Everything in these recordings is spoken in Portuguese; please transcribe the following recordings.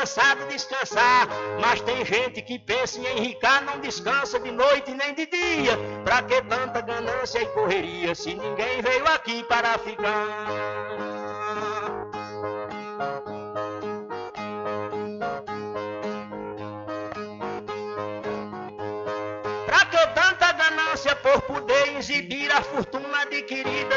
Cansado de descansar. Mas tem gente que pensa em enricar, não descansa de noite nem de dia. Pra que tanta ganância e correria se ninguém veio aqui para ficar? Pra que tanta ganância por poder exibir a fortuna adquirida?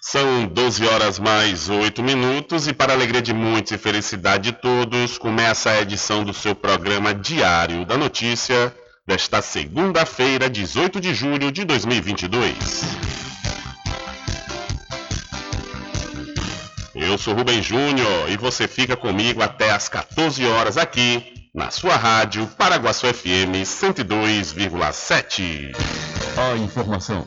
São 12 horas mais 8 minutos e para alegria de muitos e felicidade de todos, começa a edição do seu programa Diário da Notícia desta segunda-feira, 18 de julho de 2022. Eu sou Rubem Júnior e você fica comigo até às 14 horas aqui na sua rádio Paraguaçu FM 102,7. A informação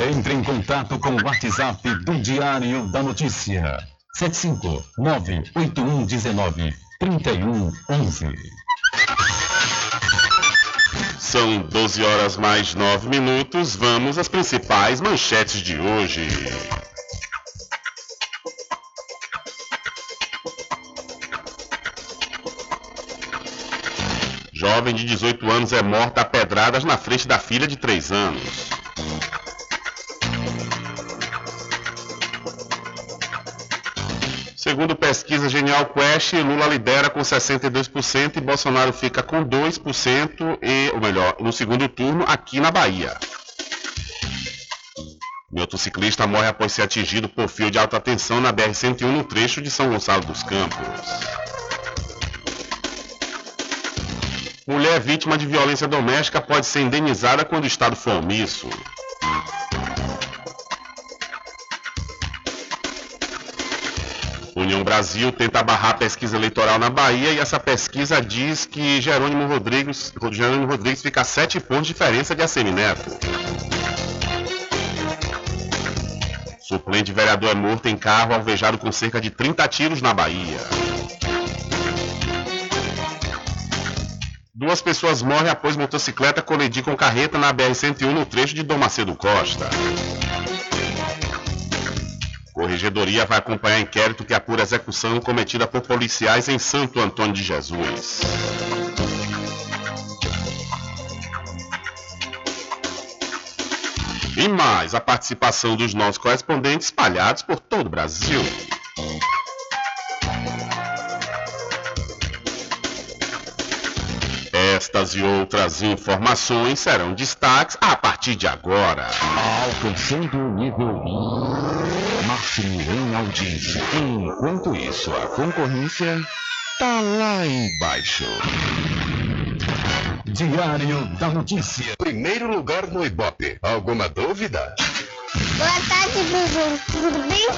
Entre em contato com o WhatsApp do Diário da Notícia. 759-8119-3111. São 12 horas mais 9 minutos. Vamos às principais manchetes de hoje. Jovem de 18 anos é morta a pedradas na frente da filha de 3 anos. Segundo pesquisa Genial Quest, Lula lidera com 62% e Bolsonaro fica com 2%, e, ou melhor, no segundo turno aqui na Bahia. Motociclista morre após ser atingido por fio de alta tensão na BR-101 no trecho de São Gonçalo dos Campos. Mulher vítima de violência doméstica pode ser indenizada quando o Estado for omisso. União Brasil tenta barrar a pesquisa eleitoral na Bahia e essa pesquisa diz que Jerônimo Rodrigues, Jerônimo Rodrigues fica a sete pontos de diferença de ACM Neto. Suplente vereador é morto em carro alvejado com cerca de 30 tiros na Bahia. Duas pessoas morrem após motocicleta colidir com carreta na BR-101 no trecho de Dom Macedo Costa. Corregedoria vai acompanhar inquérito que apura execução cometida por policiais em Santo Antônio de Jesus. E mais a participação dos nossos correspondentes espalhados por todo o Brasil. Estas e outras informações serão destaques a partir de agora. Alcançando o nível máximo em audiência. Enquanto isso, a concorrência tá lá embaixo. Diário da Notícia. Primeiro lugar no Ibope. Alguma dúvida? Boa tarde, Bibi. Tudo bem?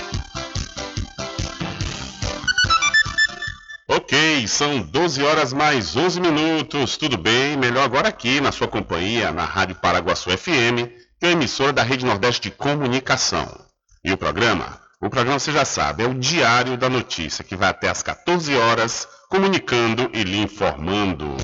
Ok, são 12 horas mais 11 minutos. Tudo bem? Melhor agora aqui na sua companhia, na Rádio Paraguaçu FM, que é emissora da Rede Nordeste de Comunicação. E o programa? O programa você já sabe, é o Diário da Notícia, que vai até às 14 horas, comunicando e lhe informando.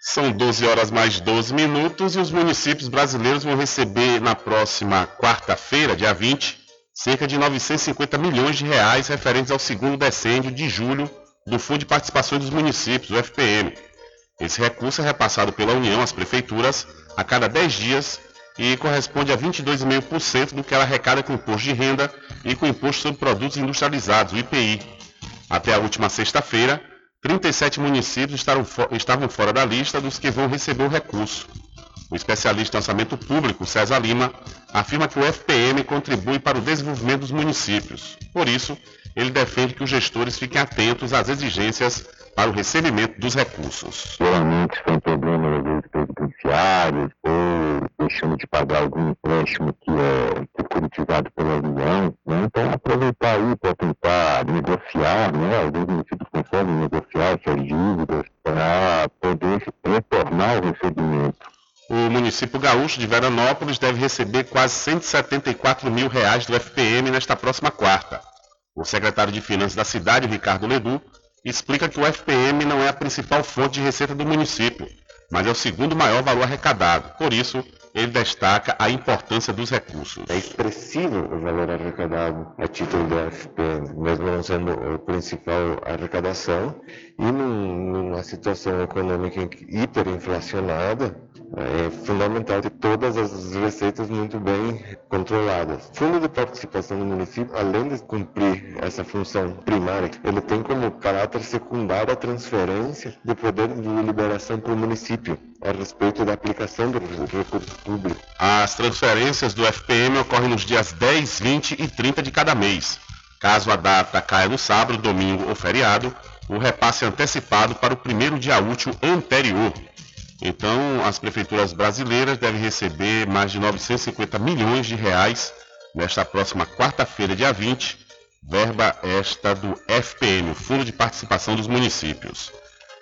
São 12 horas mais 12 minutos e os municípios brasileiros vão receber na próxima quarta-feira, dia 20, cerca de 950 milhões de reais referentes ao segundo decêndio de julho do Fundo de Participação dos Municípios, o FPM. Esse recurso é repassado pela União às prefeituras a cada 10 dias e corresponde a 22,5% do que ela arrecada com imposto de renda e com imposto sobre produtos industrializados, o IPI. Até a última sexta-feira, 37 municípios estavam fora da lista dos que vão receber o recurso. O especialista em orçamento público, César Lima, afirma que o FPM contribui para o desenvolvimento dos municípios. Por isso, ele defende que os gestores fiquem atentos às exigências para o recebimento dos recursos. Geralmente são problemas previdenciários ou deixando de pagar algum empréstimo que é securitizado pela União. Né? Então, aproveitar aí para tentar negociar, né? alguns municípios conseguem negociar essas dívidas para poder retornar o recebimento. O município gaúcho de Veranópolis deve receber quase 174 mil reais do FPM nesta próxima quarta. O secretário de Finanças da cidade, Ricardo Ledu, explica que o FPM não é a principal fonte de receita do município, mas é o segundo maior valor arrecadado. Por isso, ele destaca a importância dos recursos. É expressivo o valor arrecadado a título do FPM, mesmo não sendo a principal arrecadação, e num, numa situação econômica hiperinflacionada, é fundamental ter todas as receitas muito bem controladas. Fundo de participação do município, além de cumprir essa função primária, ele tem como caráter secundário a transferência de poder de liberação para o município a respeito da aplicação do recurso público. As transferências do FPM ocorrem nos dias 10, 20 e 30 de cada mês. Caso a data caia no sábado, domingo ou feriado, o repasse antecipado para o primeiro dia útil anterior. Então, as prefeituras brasileiras devem receber mais de 950 milhões de reais nesta próxima quarta-feira, dia 20, verba esta do FPM, o Fundo de Participação dos Municípios.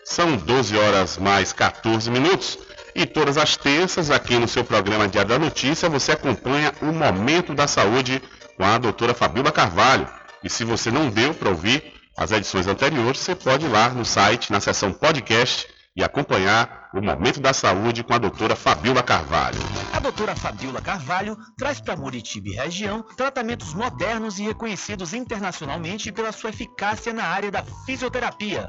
São 12 horas mais 14 minutos. E todas as terças, aqui no seu programa Diário da Notícia, você acompanha o Momento da Saúde com a doutora Fabíola Carvalho. E se você não deu para ouvir as edições anteriores, você pode ir lá no site, na seção podcast, e acompanhar o Momento da Saúde com a doutora Fabiola Carvalho. A doutora Fabiola Carvalho traz para Muritiba e região tratamentos modernos e reconhecidos internacionalmente pela sua eficácia na área da fisioterapia.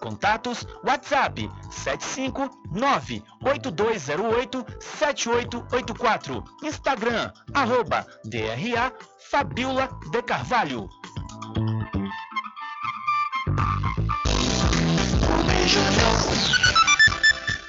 Contatos WhatsApp 759-8208-7884. Instagram, arroba DRA Fabiola de Carvalho.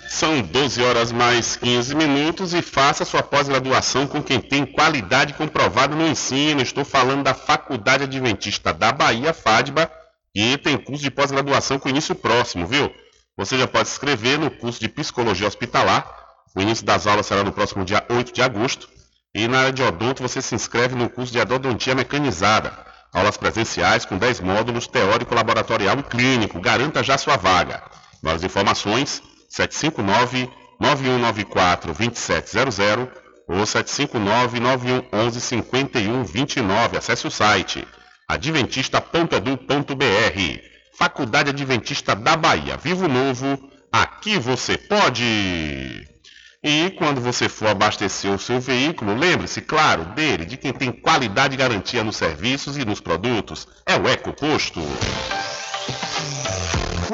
São 12 horas mais 15 minutos e faça sua pós-graduação com quem tem qualidade comprovada no ensino. Estou falando da Faculdade Adventista da Bahia, FADBA, e tem curso de pós-graduação com início próximo, viu? Você já pode se inscrever no curso de Psicologia Hospitalar. O início das aulas será no próximo dia 8 de agosto. E na área de odonto você se inscreve no curso de Odontia Mecanizada. Aulas presenciais com 10 módulos teórico, laboratorial e clínico. Garanta já sua vaga. Mais informações 759-9194-2700 ou 759-9111-5129. Acesse o site adventista.edu.br. Faculdade Adventista da Bahia. Vivo Novo, aqui você pode! E quando você for abastecer o seu veículo, lembre-se, claro, dele, de quem tem qualidade e garantia nos serviços e nos produtos. É o EcoPosto.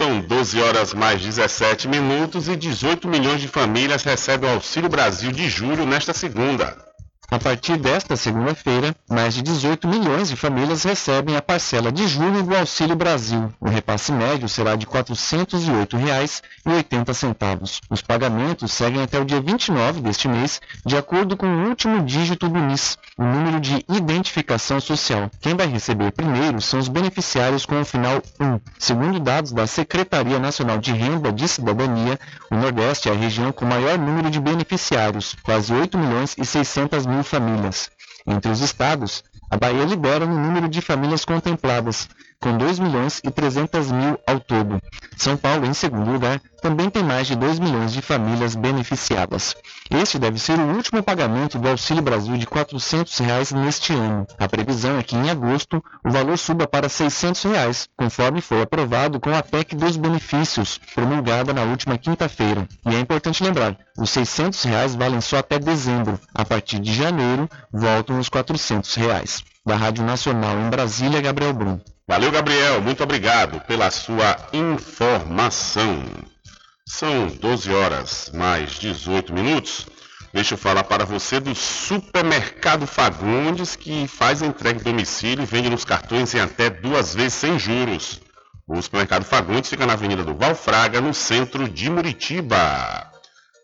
São 12 horas mais 17 minutos e 18 milhões de famílias recebem o Auxílio Brasil de julho nesta segunda. A partir desta segunda-feira, mais de 18 milhões de famílias recebem a parcela de julho do Auxílio Brasil. O repasse médio será de R$ 408,80. Os pagamentos seguem até o dia 29 deste mês, de acordo com o último dígito do NIS, o número de identificação social. Quem vai receber primeiro são os beneficiários com o final 1. Segundo dados da Secretaria Nacional de Renda de Cidadania, o Nordeste é a região com maior número de beneficiários, quase 8 milhões e 600 mil famílias. Entre os estados, a Bahia lidera no número de famílias contempladas, com 2 milhões e 300 mil ao todo. São Paulo, em segundo lugar, também tem mais de 2 milhões de famílias beneficiadas. Este deve ser o último pagamento do Auxílio Brasil de 400 reais neste ano. A previsão é que em agosto o valor suba para 600 reais, conforme foi aprovado com a PEC dos benefícios, promulgada na última quinta-feira. E é importante lembrar, os 600 reais valem só até dezembro. A partir de janeiro, voltam os 400 reais. Da Rádio Nacional em Brasília, Gabriel Brum. Valeu, Gabriel. Muito obrigado pela sua informação. São 12 horas mais 18 minutos. Deixa eu falar para você do Supermercado Fagundes, que faz entrega em domicílio e vende nos cartões em até duas vezes sem juros. O Supermercado Fagundes fica na Avenida do Valfraga, no centro de Muritiba.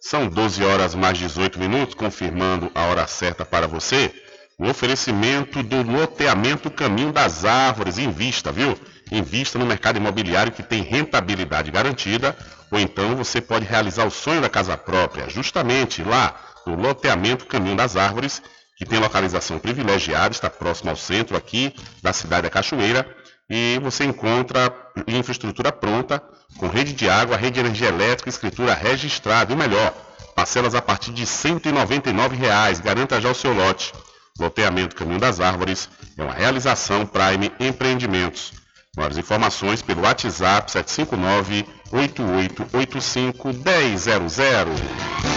São 12 horas mais 18 minutos, confirmando a hora certa para você. O oferecimento do loteamento Caminho das Árvores. Invista, viu? Invista no mercado imobiliário que tem rentabilidade garantida, ou então você pode realizar o sonho da casa própria, justamente lá no loteamento Caminho das Árvores, que tem localização privilegiada, está próximo ao centro aqui da cidade da Cachoeira, e você encontra infraestrutura pronta, com rede de água, rede de energia elétrica, escritura registrada, e o melhor, parcelas a partir de 199 reais. garanta já o seu lote. Loteamento Caminho das Árvores é uma realização Prime Empreendimentos. Maiores informações pelo WhatsApp 759 8885 1000.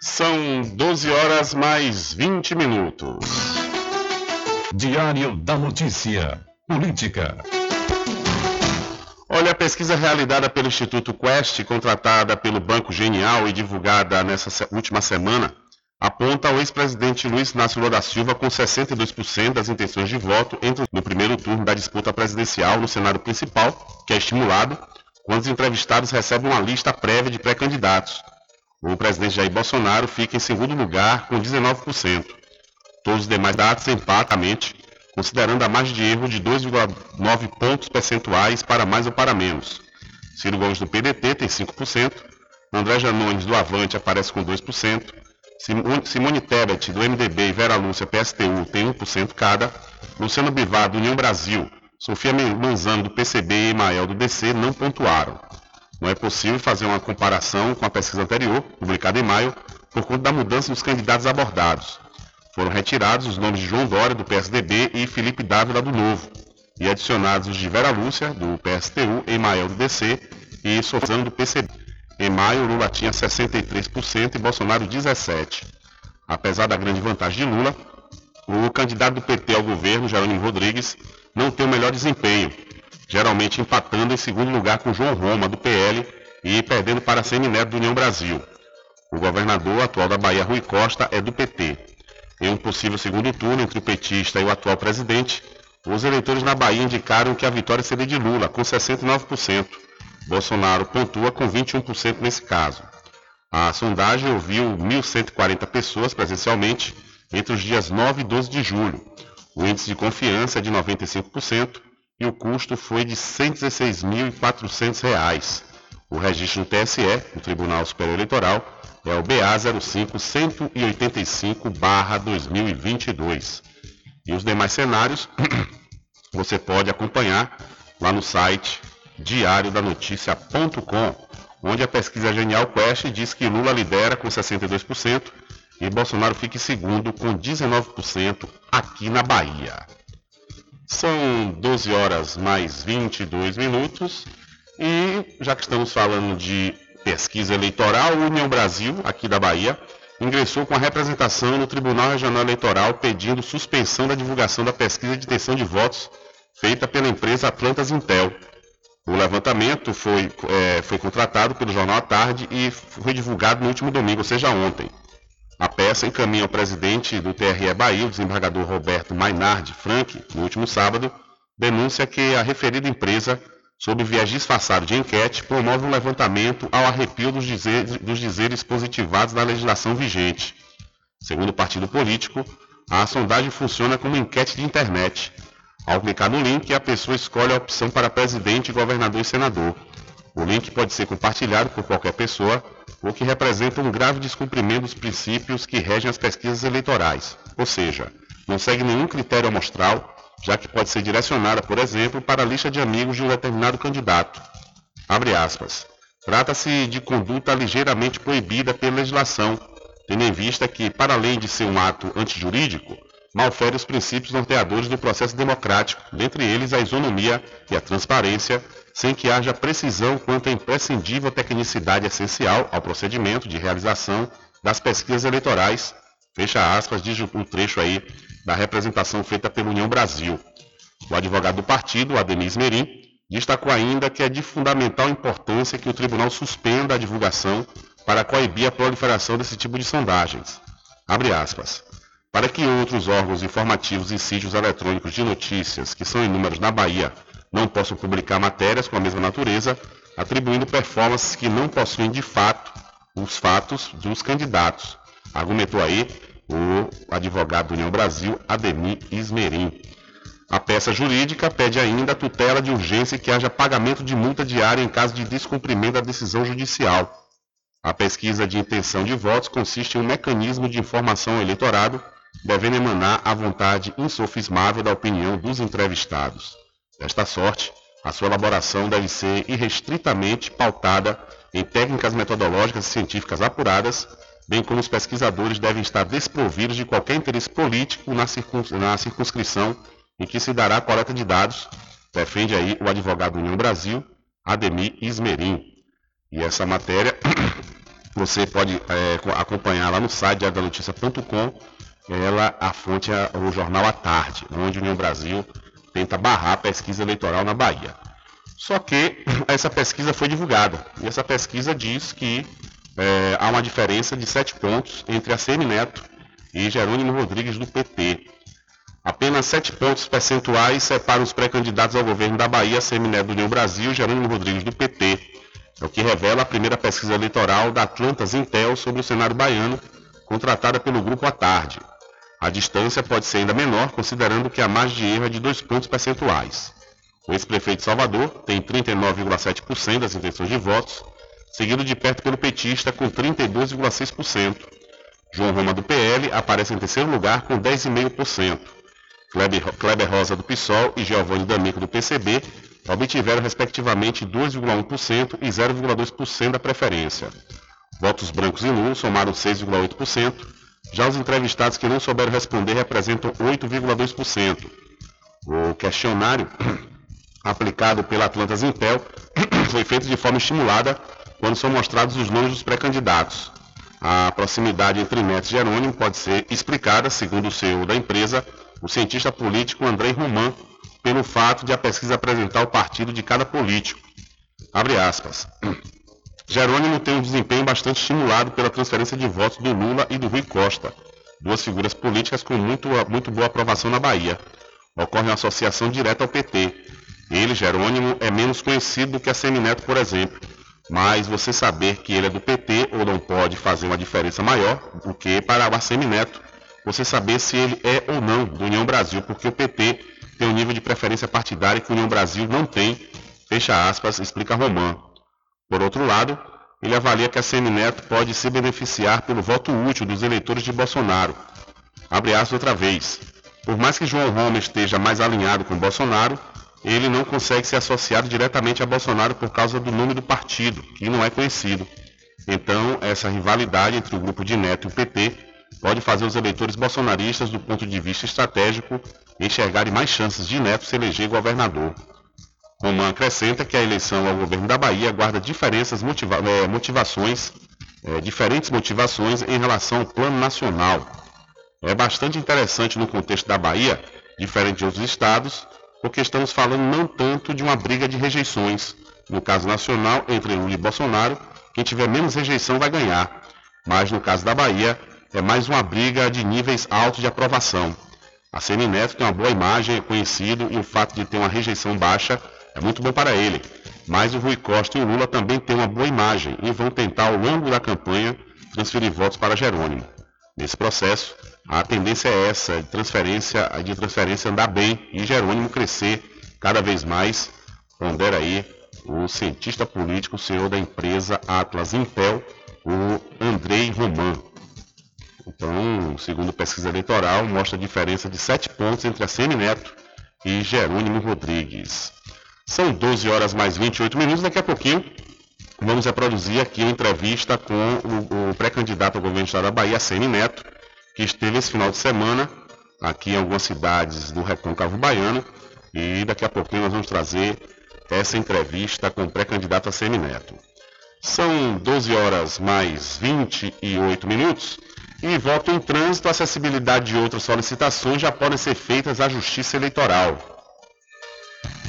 São 12 horas mais 20 minutos. Diário da Notícia. Política. Olha, a pesquisa realizada pelo Instituto Quest, contratada pelo Banco Genial e divulgada nessa última semana, aponta o ex-presidente Luiz Inácio Lula da Silva com 62% das intenções de voto no primeiro turno da disputa presidencial no cenário principal, que é estimulado quando os entrevistados recebem uma lista prévia de pré-candidatos. O presidente Jair Bolsonaro fica em segundo lugar com 19%. Todos os demais dados empatamente considerando a margem de erro de 2,9 pontos percentuais para mais ou para menos. Ciro Gomes do PDT tem 5%, André Janones do Avante aparece com 2%, Simone Tebet do MDB e Vera Lúcia PSTU tem 1% cada, Luciano Bivar do União Brasil, Sofia Manzano do PCB e Emael do DC não pontuaram. Não é possível fazer uma comparação com a pesquisa anterior, publicada em maio, por conta da mudança dos candidatos abordados. Foram retirados os nomes de João Dória, do PSDB, e Felipe Dávila, do Novo, e adicionados os de Vera Lúcia, do PSTU, Emael, do DC, e Sofzano, do PCB. Em maio, Lula tinha 63% e Bolsonaro 17%. Apesar da grande vantagem de Lula, o candidato do PT ao governo, Jerônimo Rodrigues, não tem o melhor desempenho, geralmente empatando em segundo lugar com João Roma, do PL, e perdendo para Semineto, do União Brasil. O governador atual da Bahia, Rui Costa, é do PT. Em um possível segundo turno entre o petista e o atual presidente, os eleitores na Bahia indicaram que a vitória seria de Lula, com 69%. Bolsonaro pontua com 21% nesse caso. A sondagem ouviu 1.140 pessoas presencialmente entre os dias 9 e 12 de julho. O índice de confiança é de 95% e o custo foi de R$ 116.400. O registro no TSE, o Tribunal Superior Eleitoral, é o BA 05 185/2022. E os demais cenários você pode acompanhar lá no site diariodanoticia.com, onde a pesquisa Genial Quest diz que Lula lidera com 62% e Bolsonaro fica em segundo com 19% aqui na Bahia. São 12 horas mais 22 minutos e já que estamos falando de pesquisa eleitoral, União Brasil, aqui da Bahia, ingressou com a representação no Tribunal Regional Eleitoral pedindo suspensão da divulgação da pesquisa de intenção de votos feita pela empresa Atlantas Intel. O levantamento foi, é, foi contratado pelo Jornal à Tarde e foi divulgado no último domingo, ou seja, ontem. A peça encaminha ao presidente do TRE Bahia, o desembargador Roberto Mainardi Frank, no último sábado, denúncia que a referida empresa sob viés disfarçado de enquete, promove um levantamento ao arrepio dos dizeres, dos dizeres positivados na legislação vigente. Segundo o partido político, a sondagem funciona como enquete de internet. Ao clicar no link, a pessoa escolhe a opção para presidente, governador e senador. O link pode ser compartilhado por qualquer pessoa, o que representa um grave descumprimento dos princípios que regem as pesquisas eleitorais, ou seja, não segue nenhum critério amostral já que pode ser direcionada, por exemplo, para a lista de amigos de um determinado candidato. Abre aspas. Trata-se de conduta ligeiramente proibida pela legislação, tendo em vista que, para além de ser um ato antijurídico, malfere os princípios norteadores do processo democrático, dentre eles a isonomia e a transparência, sem que haja precisão quanto à imprescindível tecnicidade essencial ao procedimento de realização das pesquisas eleitorais. Fecha aspas, diz o trecho aí da representação feita pela União Brasil. O advogado do partido, Ademir Merim, destacou ainda que é de fundamental importância que o tribunal suspenda a divulgação para coibir a proliferação desse tipo de sondagens. Abre aspas. para que outros órgãos informativos e sítios eletrônicos de notícias, que são inúmeros na Bahia, não possam publicar matérias com a mesma natureza, atribuindo performances que não possuem de fato os fatos dos candidatos. Argumentou aí o advogado do União Brasil, Ademir Ismerim. A peça jurídica pede ainda a tutela de urgência que haja pagamento de multa diária em caso de descumprimento da decisão judicial. A pesquisa de intenção de votos consiste em um mecanismo de informação ao eleitorado, devendo emanar a vontade insofismável da opinião dos entrevistados. Desta sorte, a sua elaboração deve ser irrestritamente pautada em técnicas metodológicas e científicas apuradas, bem como os pesquisadores devem estar desprovidos de qualquer interesse político na, circunscrição em que se dará a coleta de dados, defende aí o advogado União Brasil, Ademir Ismerim. E essa matéria você pode é, acompanhar lá no site diariodanoticia.com. Ela, a fonte é o jornal à tarde, onde União Brasil tenta barrar a pesquisa eleitoral na Bahia. Só que essa pesquisa foi divulgada e essa pesquisa diz que é, há uma diferença de sete pontos entre a Semineto e Jerônimo Rodrigues do PT. Apenas sete pontos percentuais separam os pré-candidatos ao governo da Bahia, Semineto do União Brasil e Jerônimo Rodrigues do PT. É o que revela a primeira pesquisa eleitoral da Atlantas Intel sobre o cenário baiano, contratada pelo Grupo à tarde. A distância pode ser ainda menor, considerando que a margem de erro é de dois pontos percentuais. O ex-prefeito Salvador tem 39,7% das intenções de votos, seguido de perto pelo petista com 32,6%. João Roma do PL aparece em terceiro lugar com 10,5%. Kleber Rosa do PSOL e Giovanni D'Amico do PCB obtiveram respectivamente 2,1% e 0,2% da preferência. Votos brancos e nulos somaram 6,8%. Já os entrevistados que não souberam responder representam 8,2%. O questionário aplicado pela Atlantas Intel foi feito de forma estimulada quando são mostrados os nomes dos pré-candidatos. A proximidade entre Neto e Jerônimo pode ser explicada, segundo o CEO da empresa, o cientista político André Roman, pelo fato de a pesquisa apresentar o partido de cada político. Abre aspas. Jerônimo tem um desempenho bastante estimulado pela transferência de votos do Lula e do Rui Costa, duas figuras políticas com muito, muito boa aprovação na Bahia. Ocorre uma associação direta ao PT. Ele, Jerônimo, é menos conhecido do que a Semineto, por exemplo. Mas você saber que ele é do PT ou não pode fazer uma diferença maior do que para o Semineto, você saber se ele é ou não do União Brasil, porque o PT tem um nível de preferência partidária que o União Brasil não tem, fecha aspas, explica Román. Por outro lado, ele avalia que a Semineto pode se beneficiar pelo voto útil dos eleitores de Bolsonaro. Abre aspas outra vez. Por mais que João Roma esteja mais alinhado com Bolsonaro, ele não consegue ser associado diretamente a Bolsonaro por causa do nome do partido, que não é conhecido. Então, essa rivalidade entre o grupo de Neto e o PT pode fazer os eleitores bolsonaristas, do ponto de vista estratégico, enxergarem mais chances de Neto se eleger governador. Roman acrescenta que a eleição ao governo da Bahia guarda diferenças motiva é, motivações, é, diferentes motivações em relação ao plano nacional. É bastante interessante no contexto da Bahia, diferente de outros estados, porque estamos falando não tanto de uma briga de rejeições. No caso nacional, entre Lula e Bolsonaro, quem tiver menos rejeição vai ganhar. Mas no caso da Bahia, é mais uma briga de níveis altos de aprovação. A Semineto tem uma boa imagem, é conhecido, e o fato de ter uma rejeição baixa é muito bom para ele. Mas o Rui Costa e o Lula também têm uma boa imagem e vão tentar, ao longo da campanha, transferir votos para Jerônimo. Nesse processo, a tendência é essa, de transferência, de transferência andar bem e Jerônimo crescer cada vez mais. Pondera aí o cientista político, senhor da empresa Atlas Intel, o Andrei Roman. Então, segundo pesquisa eleitoral, mostra a diferença de 7 pontos entre a Semineto e Jerônimo Rodrigues. São 12 horas mais 28 minutos. Daqui a pouquinho vamos reproduzir aqui uma entrevista com o, o pré-candidato ao governo do estado da Bahia, Semineto, que esteve esse final de semana aqui em algumas cidades do Recôncavo Baiano. E daqui a pouquinho nós vamos trazer essa entrevista com o pré-candidato a Semineto. São 12 horas mais 28 minutos. E voto em trânsito, acessibilidade e outras solicitações já podem ser feitas à Justiça Eleitoral.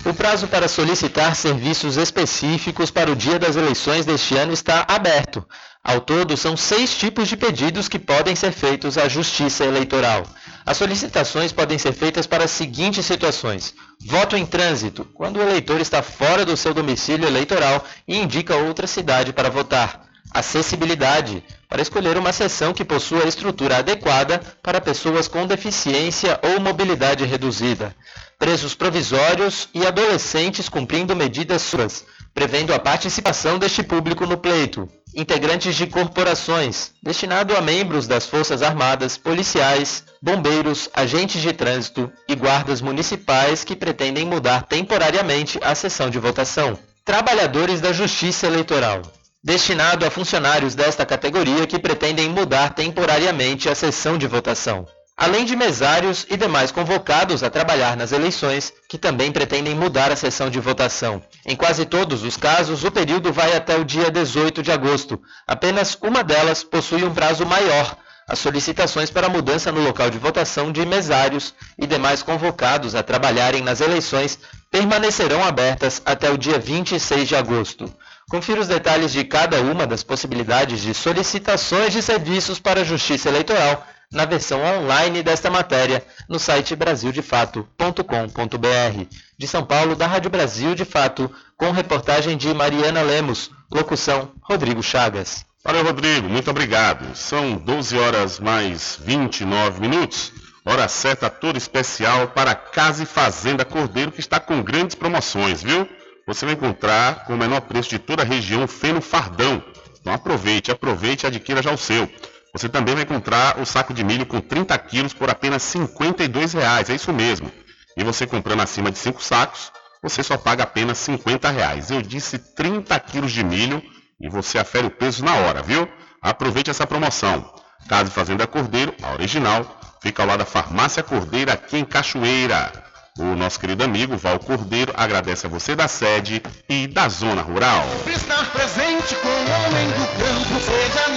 O prazo para solicitar serviços específicos para o dia das eleições deste ano está aberto. Ao todo, são seis tipos de pedidos que podem ser feitos à Justiça Eleitoral. As solicitações podem ser feitas para as seguintes situações: voto em trânsito, quando o eleitor está fora do seu domicílio eleitoral e indica outra cidade para votar. Acessibilidade, para escolher uma seção que possua estrutura adequada para pessoas com deficiência ou mobilidade reduzida. Presos provisórios e adolescentes cumprindo medidas suas, prevendo a participação deste público no pleito. Integrantes de corporações, destinado a membros das Forças Armadas, policiais, bombeiros, agentes de trânsito e guardas municipais que pretendem mudar temporariamente a sessão de votação. Trabalhadores da Justiça Eleitoral, destinado a funcionários desta categoria que pretendem mudar temporariamente a sessão de votação além de mesários e demais convocados a trabalhar nas eleições, que também pretendem mudar a sessão de votação. Em quase todos os casos, o período vai até o dia 18 de agosto. Apenas uma delas possui um prazo maior. As solicitações para mudança no local de votação de mesários e demais convocados a trabalharem nas eleições permanecerão abertas até o dia 26 de agosto. Confira os detalhes de cada uma das possibilidades de solicitações de serviços para a Justiça Eleitoral na versão online desta matéria no site brasildefato.com.br. De São Paulo, da Rádio Brasil de Fato, com reportagem de Mariana Lemos, locução Rodrigo Chagas. Valeu, Rodrigo, muito obrigado. São 12 horas mais 29 minutos. Hora certa toda especial para Casa e Fazenda Cordeiro, que está com grandes promoções, viu? Você vai encontrar com o menor preço de toda a região feno fardão. Então aproveite, aproveite e adquira já o seu. Você também vai encontrar o saco de milho com 30 quilos por apenas R$ 52,00. É isso mesmo. E você comprando acima de 5 sacos, você só paga apenas 50 reais. Eu disse 30 quilos de milho e você afere o peso na hora, viu? Aproveite essa promoção. Casa Fazenda Cordeiro, a original, fica ao lado da Farmácia Cordeira aqui em Cachoeira. O nosso querido amigo Val Cordeiro agradece a você da sede e da zona rural. Estar presente com o homem do campo, seja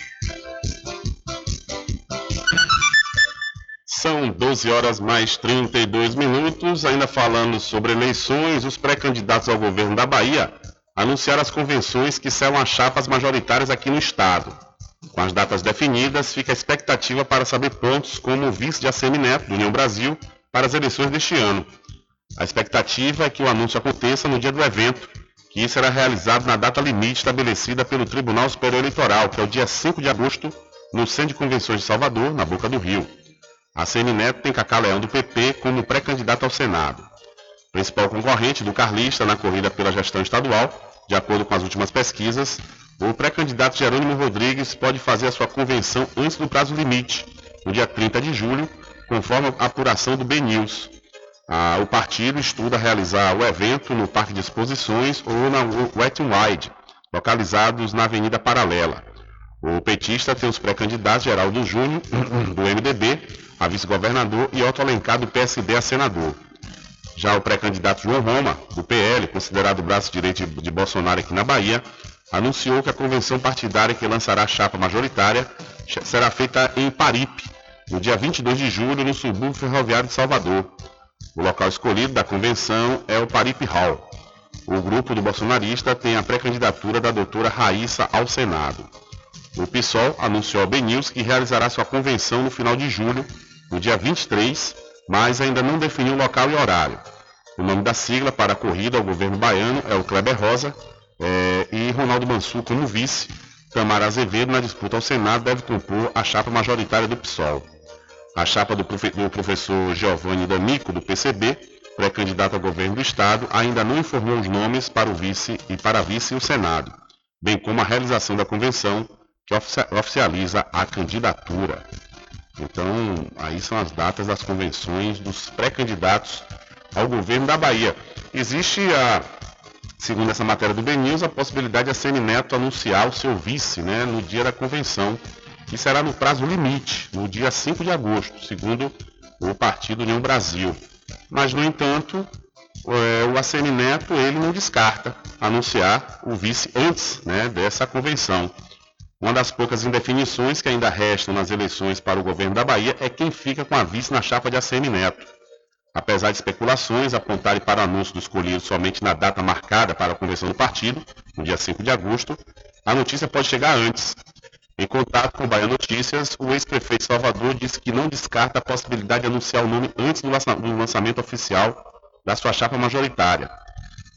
São 12 horas mais 32 minutos. Ainda falando sobre eleições, os pré-candidatos ao governo da Bahia anunciaram as convenções que serão as chapas majoritárias aqui no estado. Com as datas definidas, fica a expectativa para saber pontos como o vice de ACM Neto, do União Brasil, para as eleições deste ano. A expectativa é que o anúncio aconteça no dia do evento, que será realizado na data limite estabelecida pelo Tribunal Superior Eleitoral, que é o dia 5 de agosto, no Centro de Convenções de Salvador, na Boca do Rio. A Neto tem Cacá Leão do PP como pré-candidato ao Senado. Principal concorrente do Carlista na corrida pela gestão estadual, de acordo com as últimas pesquisas, o pré-candidato Jerônimo Rodrigues pode fazer a sua convenção antes do prazo limite, no dia 30 de julho, conforme a apuração do BNews. Ah, o partido estuda realizar o evento no Parque de Exposições ou na Wet n Wide, localizados na Avenida Paralela. O petista tem os pré-candidatos Geraldo Júnior, do MDB, a vice-governador, e Otto Alencar, do PSD, a senador. Já o pré-candidato João Roma, do PL, considerado braço direito de Bolsonaro aqui na Bahia, anunciou que a convenção partidária que lançará a chapa majoritária será feita em Paripe, no dia 22 de julho, no subúrbio ferroviário de Salvador. O local escolhido da convenção é o Paripe Hall. O grupo do bolsonarista tem a pré-candidatura da doutora Raíssa ao Senado. O PSOL anunciou ao BNews que realizará sua convenção no final de julho, no dia 23, mas ainda não definiu local e horário. O nome da sigla para a corrida ao governo baiano é o Kleber Rosa é, e Ronaldo Mansur como vice. Tamara Azevedo, na disputa ao Senado, deve compor a chapa majoritária do PSOL. A chapa do, profe do professor Giovanni D'Amico, do PCB, pré-candidato ao governo do Estado, ainda não informou os nomes para o vice e para vice e o Senado, bem como a realização da convenção que oficializa a candidatura. Então, aí são as datas das convenções dos pré-candidatos ao governo da Bahia. Existe a, segundo essa matéria do BNews, a possibilidade de a Semineto anunciar o seu vice né, no dia da convenção, que será no prazo limite, no dia 5 de agosto, segundo o Partido União Brasil. Mas, no entanto, é, o ACM Neto ele não descarta anunciar o vice antes né, dessa convenção. Uma das poucas indefinições que ainda restam nas eleições para o governo da Bahia é quem fica com a vice na chapa de ACM Neto. Apesar de especulações apontarem para o anúncio do escolhido somente na data marcada para a convenção do partido, no dia 5 de agosto, a notícia pode chegar antes. Em contato com o Bahia Notícias, o ex-prefeito Salvador disse que não descarta a possibilidade de anunciar o nome antes do lançamento oficial da sua chapa majoritária.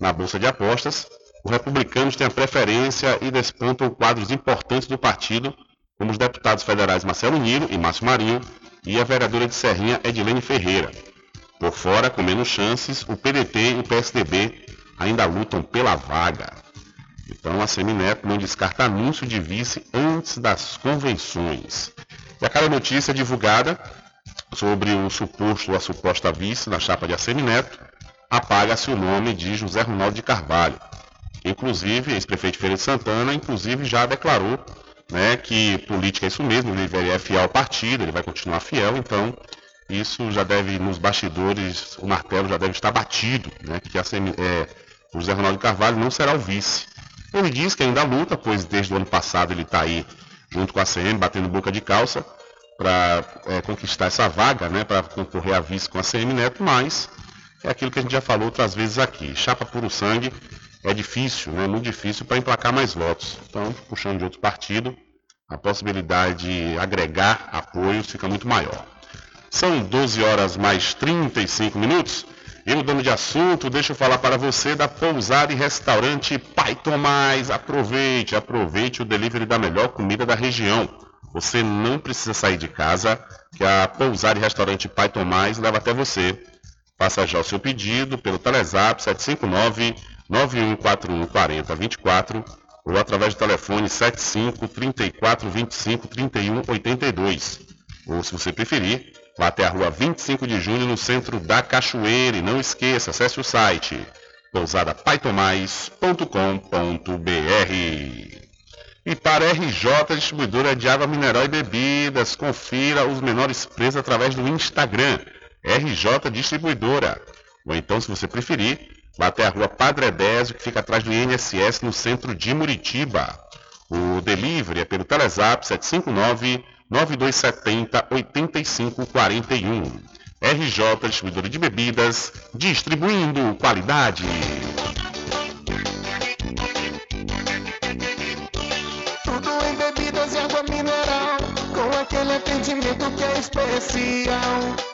Na Bolsa de Apostas, os republicanos têm a preferência e despontam quadros importantes do partido, como os deputados federais Marcelo Niro e Márcio Marinho e a vereadora de Serrinha Edilene Ferreira. Por fora, com menos chances, o PDT e o PSDB ainda lutam pela vaga. Então a Semineto não descarta anúncio de vice antes das convenções. E a cada notícia divulgada sobre o suposto ou a suposta vice na chapa de Assemineto, apaga-se o nome de José Ronaldo de Carvalho, Inclusive, ex-prefeito Feira de Santana, inclusive já declarou né, que política é isso mesmo, ele é fiel ao partido, ele vai continuar fiel, então isso já deve, nos bastidores, o martelo já deve estar batido, né, que a, é, o José Ronaldo Carvalho não será o vice. Ele diz que ainda luta, pois desde o ano passado ele está aí junto com a CM, batendo boca de calça, para é, conquistar essa vaga, né, para concorrer a vice com a CM Neto, mas é aquilo que a gente já falou outras vezes aqui. Chapa puro sangue, é difícil, né, muito difícil para emplacar mais votos. Então, puxando de outro partido, a possibilidade de agregar apoios fica muito maior. São 12 horas mais 35 minutos. E mudando de assunto, deixa eu falar para você da pousada e restaurante Pai Tomás. Aproveite, aproveite o delivery da melhor comida da região. Você não precisa sair de casa, que a pousada e restaurante Pai Tomás leva até você. Faça já o seu pedido pelo Telezap 759 9141 4024 ou através do telefone 75 34 25 31 82. Ou se você preferir, vá até a rua 25 de junho no centro da Cachoeira e não esqueça, acesse o site pousadapaitomais.com.br. E para RJ Distribuidora de Água Mineral e Bebidas, confira os menores preços através do Instagram, RJ Distribuidora. Ou então, se você preferir, Vá até a rua Padre Edésio, que fica atrás do INSS, no centro de Muritiba. O delivery é pelo Telezap 759-9270-8541. RJ Distribuidora de Bebidas, distribuindo qualidade. Tudo em bebidas e água mineral, com aquele atendimento que é especial.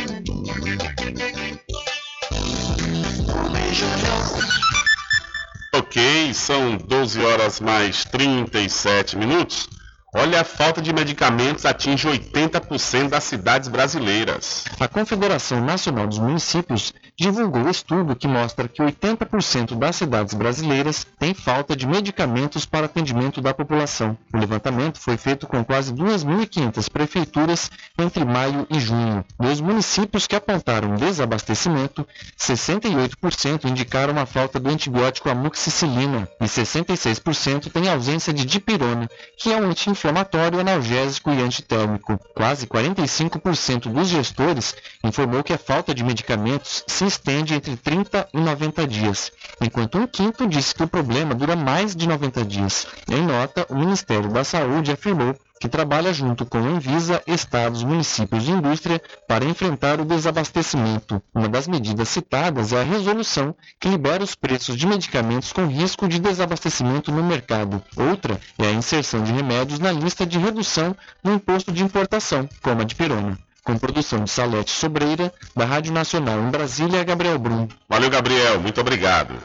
Ok, são 12 horas mais 37 minutos. Olha, a falta de medicamentos atinge 80% das cidades brasileiras. A Confederação Nacional dos Municípios divulgou estudo que mostra que 80% das cidades brasileiras têm falta de medicamentos para atendimento da população. O levantamento foi feito com quase 2.500 prefeituras entre maio e junho. Dos municípios que apontaram desabastecimento, 68% indicaram a falta do antibiótico amoxicilina e 66% têm ausência de dipirona, que é um anti anti-inflamatório, analgésico e antitérmico. Quase 45% dos gestores informou que a falta de medicamentos se estende entre 30 e 90 dias, enquanto um quinto disse que o problema dura mais de 90 dias. Em nota, o Ministério da Saúde afirmou que trabalha junto com Anvisa, estados, municípios e indústria para enfrentar o desabastecimento. Uma das medidas citadas é a resolução que libera os preços de medicamentos com risco de desabastecimento no mercado. Outra é a inserção de remédios na lista de redução do imposto de importação, como a de pirona. Com produção de Salete Sobreira, da Rádio Nacional em Brasília, Gabriel Brum. Valeu, Gabriel. Muito obrigado.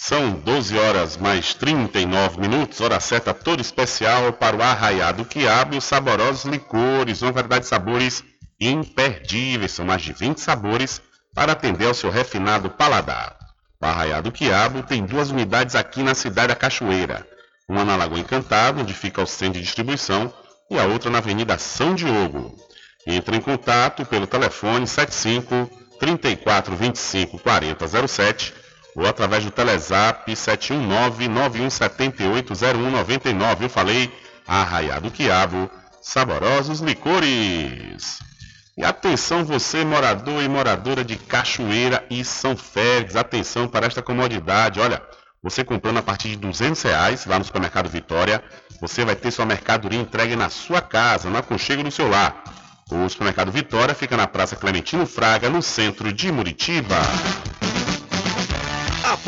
São 12 horas mais 39 minutos, hora certa toda especial para o Arraiado Quiabo e os saborosos licores, uma variedade de sabores imperdíveis, são mais de 20 sabores para atender ao seu refinado paladar. O Arraiado Quiabo tem duas unidades aqui na cidade da Cachoeira, uma na Lagoa Encantada, onde fica o centro de distribuição, e a outra na Avenida São Diogo. Entre em contato pelo telefone 75 34 25 4007 ou através do Telezap 719-9178-0199. Eu falei Arraiado Quiabo, saborosos licores. E atenção você morador e moradora de Cachoeira e São Félix, atenção para esta comodidade. Olha, você comprando a partir de 200 reais lá no supermercado Vitória, você vai ter sua mercadoria entregue na sua casa, no aconchego do seu lar. O supermercado Vitória fica na Praça Clementino Fraga, no centro de Muritiba.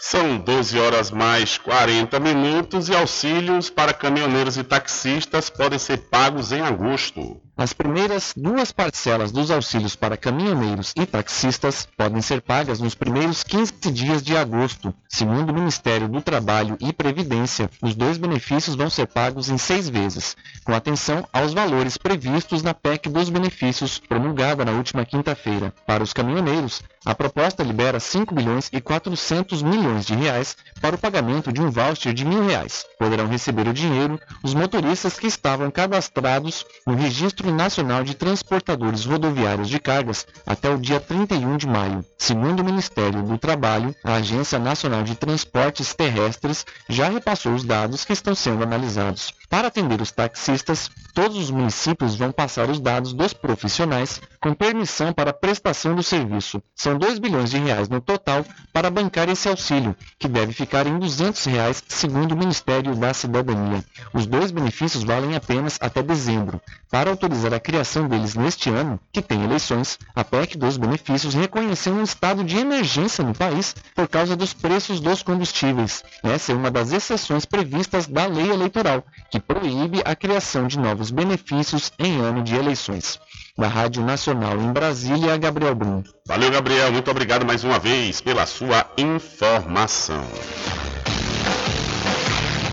São 12 horas mais 40 minutos e auxílios para caminhoneiros e taxistas podem ser pagos em agosto. As primeiras duas parcelas dos auxílios para caminhoneiros e taxistas podem ser pagas nos primeiros 15 dias de agosto. Segundo o Ministério do Trabalho e Previdência, os dois benefícios vão ser pagos em seis vezes, com atenção aos valores previstos na PEC dos benefícios promulgada na última quinta-feira. Para os caminhoneiros, a proposta libera 5 bilhões e 400 milhões de reais para o pagamento de um voucher de mil reais. Poderão receber o dinheiro os motoristas que estavam cadastrados no Registro Nacional de Transportadores Rodoviários de Cargas até o dia 31 de maio. Segundo o Ministério do Trabalho, a Agência Nacional de Transportes Terrestres já repassou os dados que estão sendo analisados. Para atender os taxistas, todos os municípios vão passar os dados dos profissionais com permissão para prestação do serviço. São 2 bilhões de reais no total para bancar esse auxílio, que deve ficar em 200 reais, segundo o Ministério da Cidadania. Os dois benefícios valem apenas até dezembro. Para autorizar a criação deles neste ano, que tem eleições, a PEC dos benefícios reconheceu um estado de emergência no país por causa dos preços dos combustíveis. Essa é uma das exceções previstas da lei eleitoral, que proíbe a criação de novos benefícios em ano de eleições. Da Rádio Nacional em Brasília, Gabriel Brum. Valeu, Gabriel. Muito obrigado mais uma vez pela sua informação.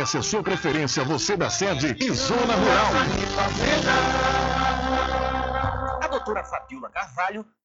a sua preferência, você da sede e Zona Rural. A doutora Fabiola Carvalho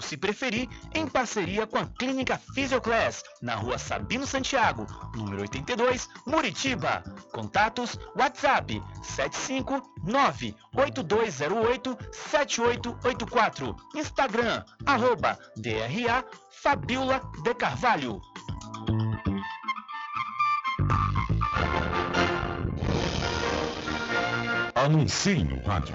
ou se preferir, em parceria com a Clínica Physioclass, na rua Sabino Santiago, número 82, Muritiba. Contatos WhatsApp 759-8208-7884. Instagram, arroba DRA Fabiola de Carvalho. Anuncie no rádio.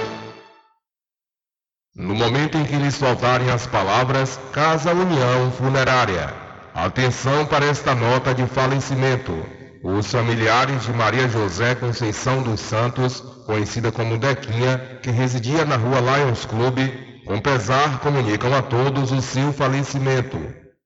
No momento em que lhes faltarem as palavras, Casa União Funerária. Atenção para esta nota de falecimento. Os familiares de Maria José Conceição dos Santos, conhecida como Dequinha, que residia na rua Lions Club, com pesar comunicam a todos o seu falecimento.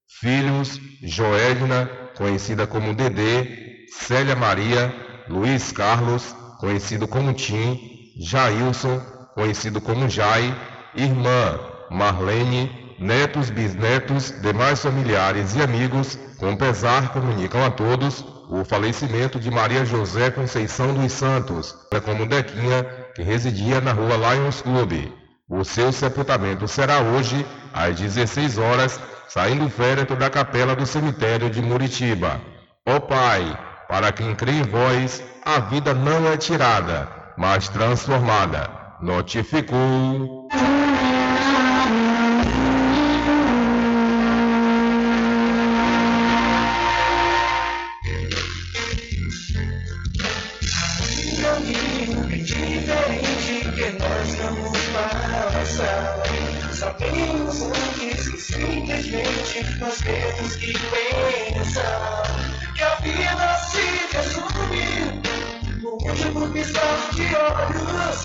Filhos, Joelina, conhecida como Dedê, Célia Maria, Luiz Carlos, conhecido como Tim, Jailson, conhecido como Jai, irmã Marlene, netos, bisnetos, demais familiares e amigos, com pesar comunicam a todos o falecimento de Maria José Conceição dos Santos, como Dequinha, que residia na rua Lions Club. O seu sepultamento será hoje, às 16 horas, saindo do féretro da capela do cemitério de Muritiba. Ó Pai, para quem crê em vós, a vida não é tirada, mas transformada. Notificou. Simplesmente nós temos que pensar que a vida se resume no último piscar de olhos.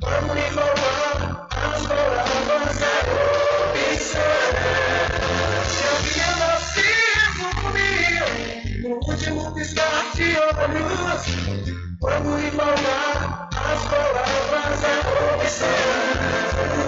Vamos lhe falar as palavras da opção. Que a vida se resume no último piscar de olhos. Vamos lhe falar as palavras da opção.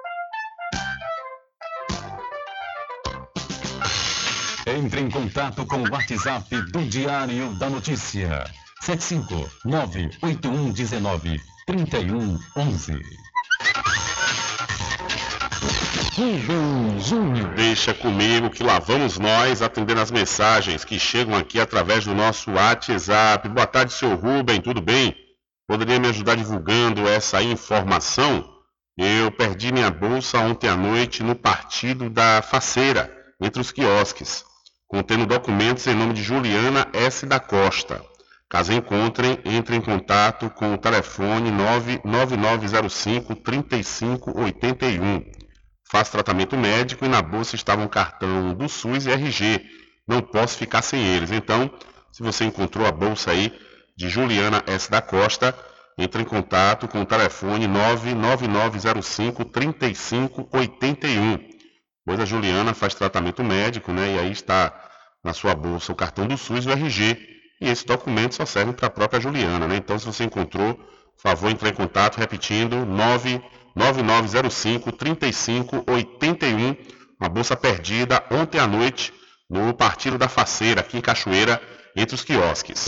Entre em contato com o WhatsApp do Diário da Notícia. 759-8119-3111. Deixa comigo que lá vamos nós atendendo as mensagens que chegam aqui através do nosso WhatsApp. Boa tarde, seu Rubem, tudo bem? Poderia me ajudar divulgando essa informação? Eu perdi minha bolsa ontem à noite no partido da Faceira, entre os quiosques contendo documentos em nome de Juliana S. da Costa. Caso encontrem, entre em contato com o telefone 99905 3581. Faz tratamento médico e na bolsa estava um cartão do SUS e RG. Não posso ficar sem eles. Então, se você encontrou a bolsa aí de Juliana S. da Costa, entre em contato com o telefone 99905 3581 pois a Juliana faz tratamento médico, né? E aí está na sua bolsa o cartão do SUS e o RG. E esse documento só serve para a própria Juliana, né? Então, se você encontrou, por favor, entre em contato, repetindo, 99905 3581, uma bolsa perdida ontem à noite no Partido da Faceira, aqui em Cachoeira, entre os quiosques.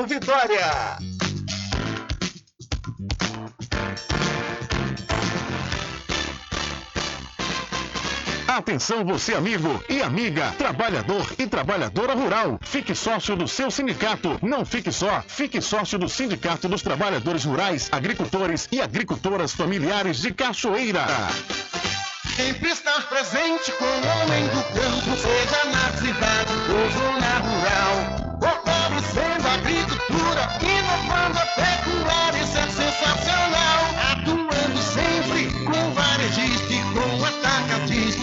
Vitória. Atenção você amigo e amiga, trabalhador e trabalhadora rural. Fique sócio do seu sindicato. Não fique só, fique sócio do Sindicato dos Trabalhadores Rurais, Agricultores e Agricultoras Familiares de Cachoeira. Sempre estar presente com o homem do campo, seja na cidade ou zona rural. Agricultura, inovando a pecuária, isso é sensacional.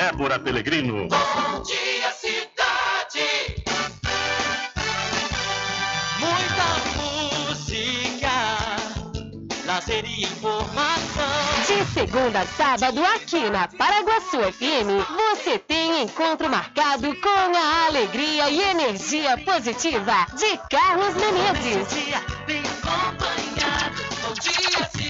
Débora Pelegrino. Bom dia, cidade. Muita música, lazer e informação. De segunda a sábado, aqui na Paraguaçu FM, você tem encontro marcado com a alegria e energia positiva de Carlos Menezes. Bem acompanhado. Bom dia, cidade.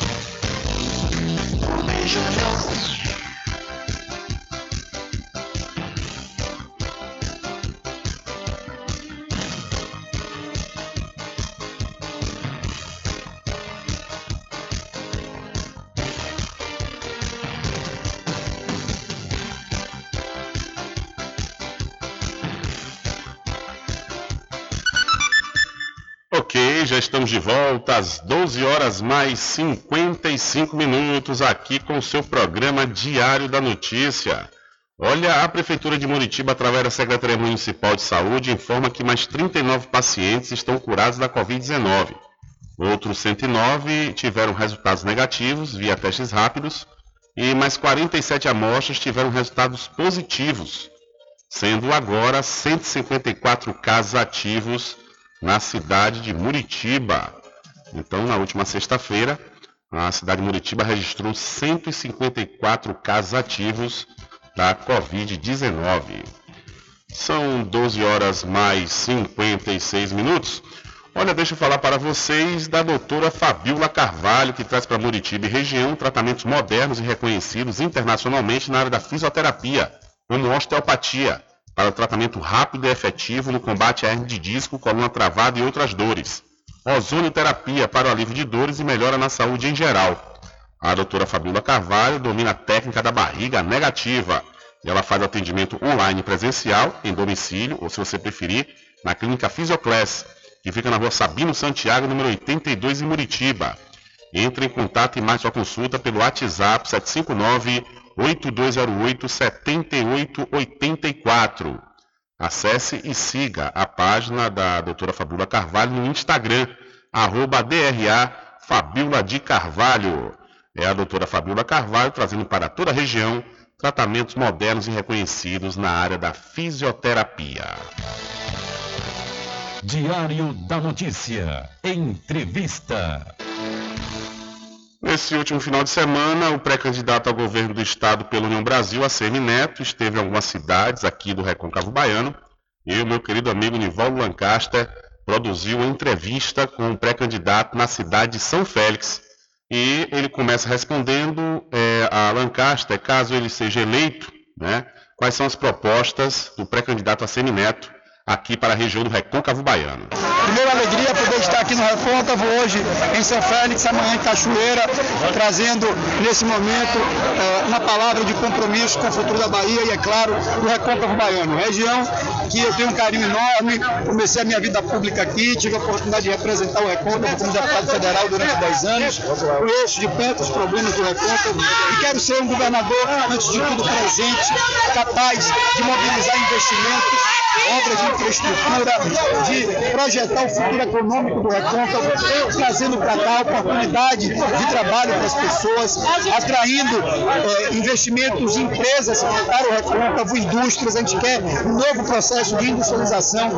Regional. Já estamos de volta às 12 horas mais 55 minutos aqui com o seu programa Diário da Notícia. Olha, a Prefeitura de Muritiba, através da Secretaria Municipal de Saúde, informa que mais 39 pacientes estão curados da Covid-19. Outros 109 tiveram resultados negativos via testes rápidos e mais 47 amostras tiveram resultados positivos, sendo agora 154 casos ativos na cidade de Muritiba. Então, na última sexta-feira, a cidade de Muritiba registrou 154 casos ativos da Covid-19. São 12 horas mais 56 minutos. Olha, deixa eu falar para vocês da doutora Fabiola Carvalho, que traz para Muritiba e região tratamentos modernos e reconhecidos internacionalmente na área da fisioterapia, como osteopatia, para tratamento rápido e efetivo no combate à hernia de disco, coluna travada e outras dores. Ozonioterapia para o alívio de dores e melhora na saúde em geral. A doutora Fabiola Carvalho domina a técnica da barriga negativa. E ela faz atendimento online presencial, em domicílio, ou se você preferir, na clínica Fisioclass, que fica na rua Sabino Santiago, número 82, em Muritiba. Entre em contato e marque sua consulta pelo WhatsApp 759 8208 7884. Acesse e siga a página da doutora Fabiola Carvalho no Instagram, arroba DRA Fabiola de Carvalho. É a doutora Fabiola Carvalho trazendo para toda a região tratamentos modernos e reconhecidos na área da fisioterapia. Diário da Notícia. Entrevista. Nesse último final de semana, o pré-candidato ao governo do estado pela União Brasil, ACM Neto, esteve em algumas cidades aqui do Recôncavo Baiano e o meu querido amigo Nivaldo Lancaster produziu uma entrevista com o pré-candidato na cidade de São Félix. E ele começa respondendo é, a Lancaster, caso ele seja eleito, né, quais são as propostas do pré-candidato ACM Neto aqui para a região do Recôncavo Baiano. Primeira alegria poder estar aqui no Recôncavo hoje em São Félix, amanhã em Cachoeira, trazendo nesse momento eh, uma palavra de compromisso com o futuro da Bahia e, é claro, do Recôncavo Baiano. Região que eu tenho um carinho enorme, comecei a minha vida pública aqui, tive a oportunidade de representar o Recôncavo como deputado federal durante 10 anos, conheço de perto os problemas do Recôncavo e quero ser um governador, antes de tudo, presente, capaz de mobilizar investimentos, obras de infraestrutura, de projetar o futuro econômico do Recôncavo, trazendo para cá oportunidade de trabalho para as pessoas, atraindo eh, investimentos, empresas para o Recôncavo, indústrias. A gente quer um novo processo de industrialização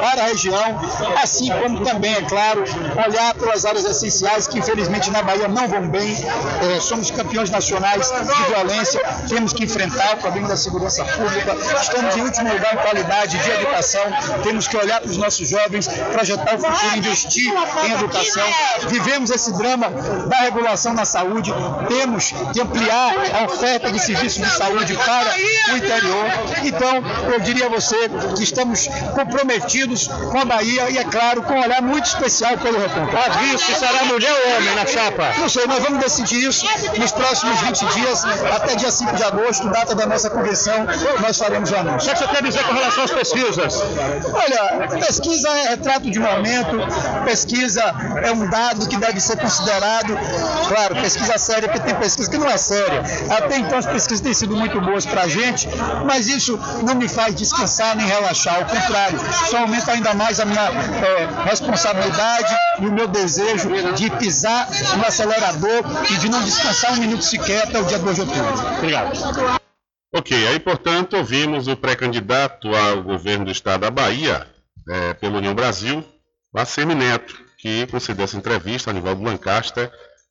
para a região, assim como também, é claro, olhar para as áreas essenciais que infelizmente na Bahia não vão bem. Eh, somos campeões nacionais de violência, temos que enfrentar o problema da segurança pública. Estamos em último lugar em qualidade de educação, temos que olhar para os nossos jovens, projetar o futuro, investir em educação. Vivemos esse drama da regulação na saúde, temos que ampliar a oferta de serviços de saúde para o interior. Então, eu diria a você que estamos comprometidos com a Bahia e, é claro, com um olhar muito especial pelo Recôncavo. A vice será mulher ou homem na chapa? Não sei, nós vamos decidir isso nos próximos 20 dias, até dia 5 de agosto, data da nossa convenção, nós faremos o anúncio. O que você quer dizer com relação às pesquisas? Olha, pesquisa é retrato de momento, pesquisa é um dado que deve ser considerado, claro, pesquisa séria, porque tem pesquisa que não é séria. Até então as pesquisas têm sido muito boas para a gente, mas isso não me faz descansar nem relaxar, ao contrário, só aumenta ainda mais a minha é, responsabilidade e o meu desejo de pisar no acelerador e de não descansar um minuto sequer até o dia 2 de outubro. Obrigado. Ok, aí portanto ouvimos o pré-candidato ao governo do estado da Bahia, é, pela União Brasil, Lacemi Neto, que concedeu essa entrevista a Nivaldo Lancaster,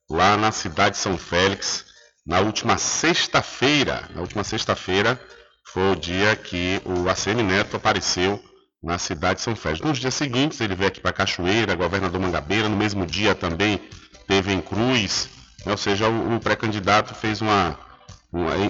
lá na cidade de São Félix, na última sexta-feira. Na última sexta-feira foi o dia que o ACM Neto apareceu na cidade de São Félix. Nos dias seguintes, ele veio aqui para Cachoeira, governador Mangabeira, no mesmo dia também teve em Cruz, né? ou seja, o, o pré-candidato fez uma,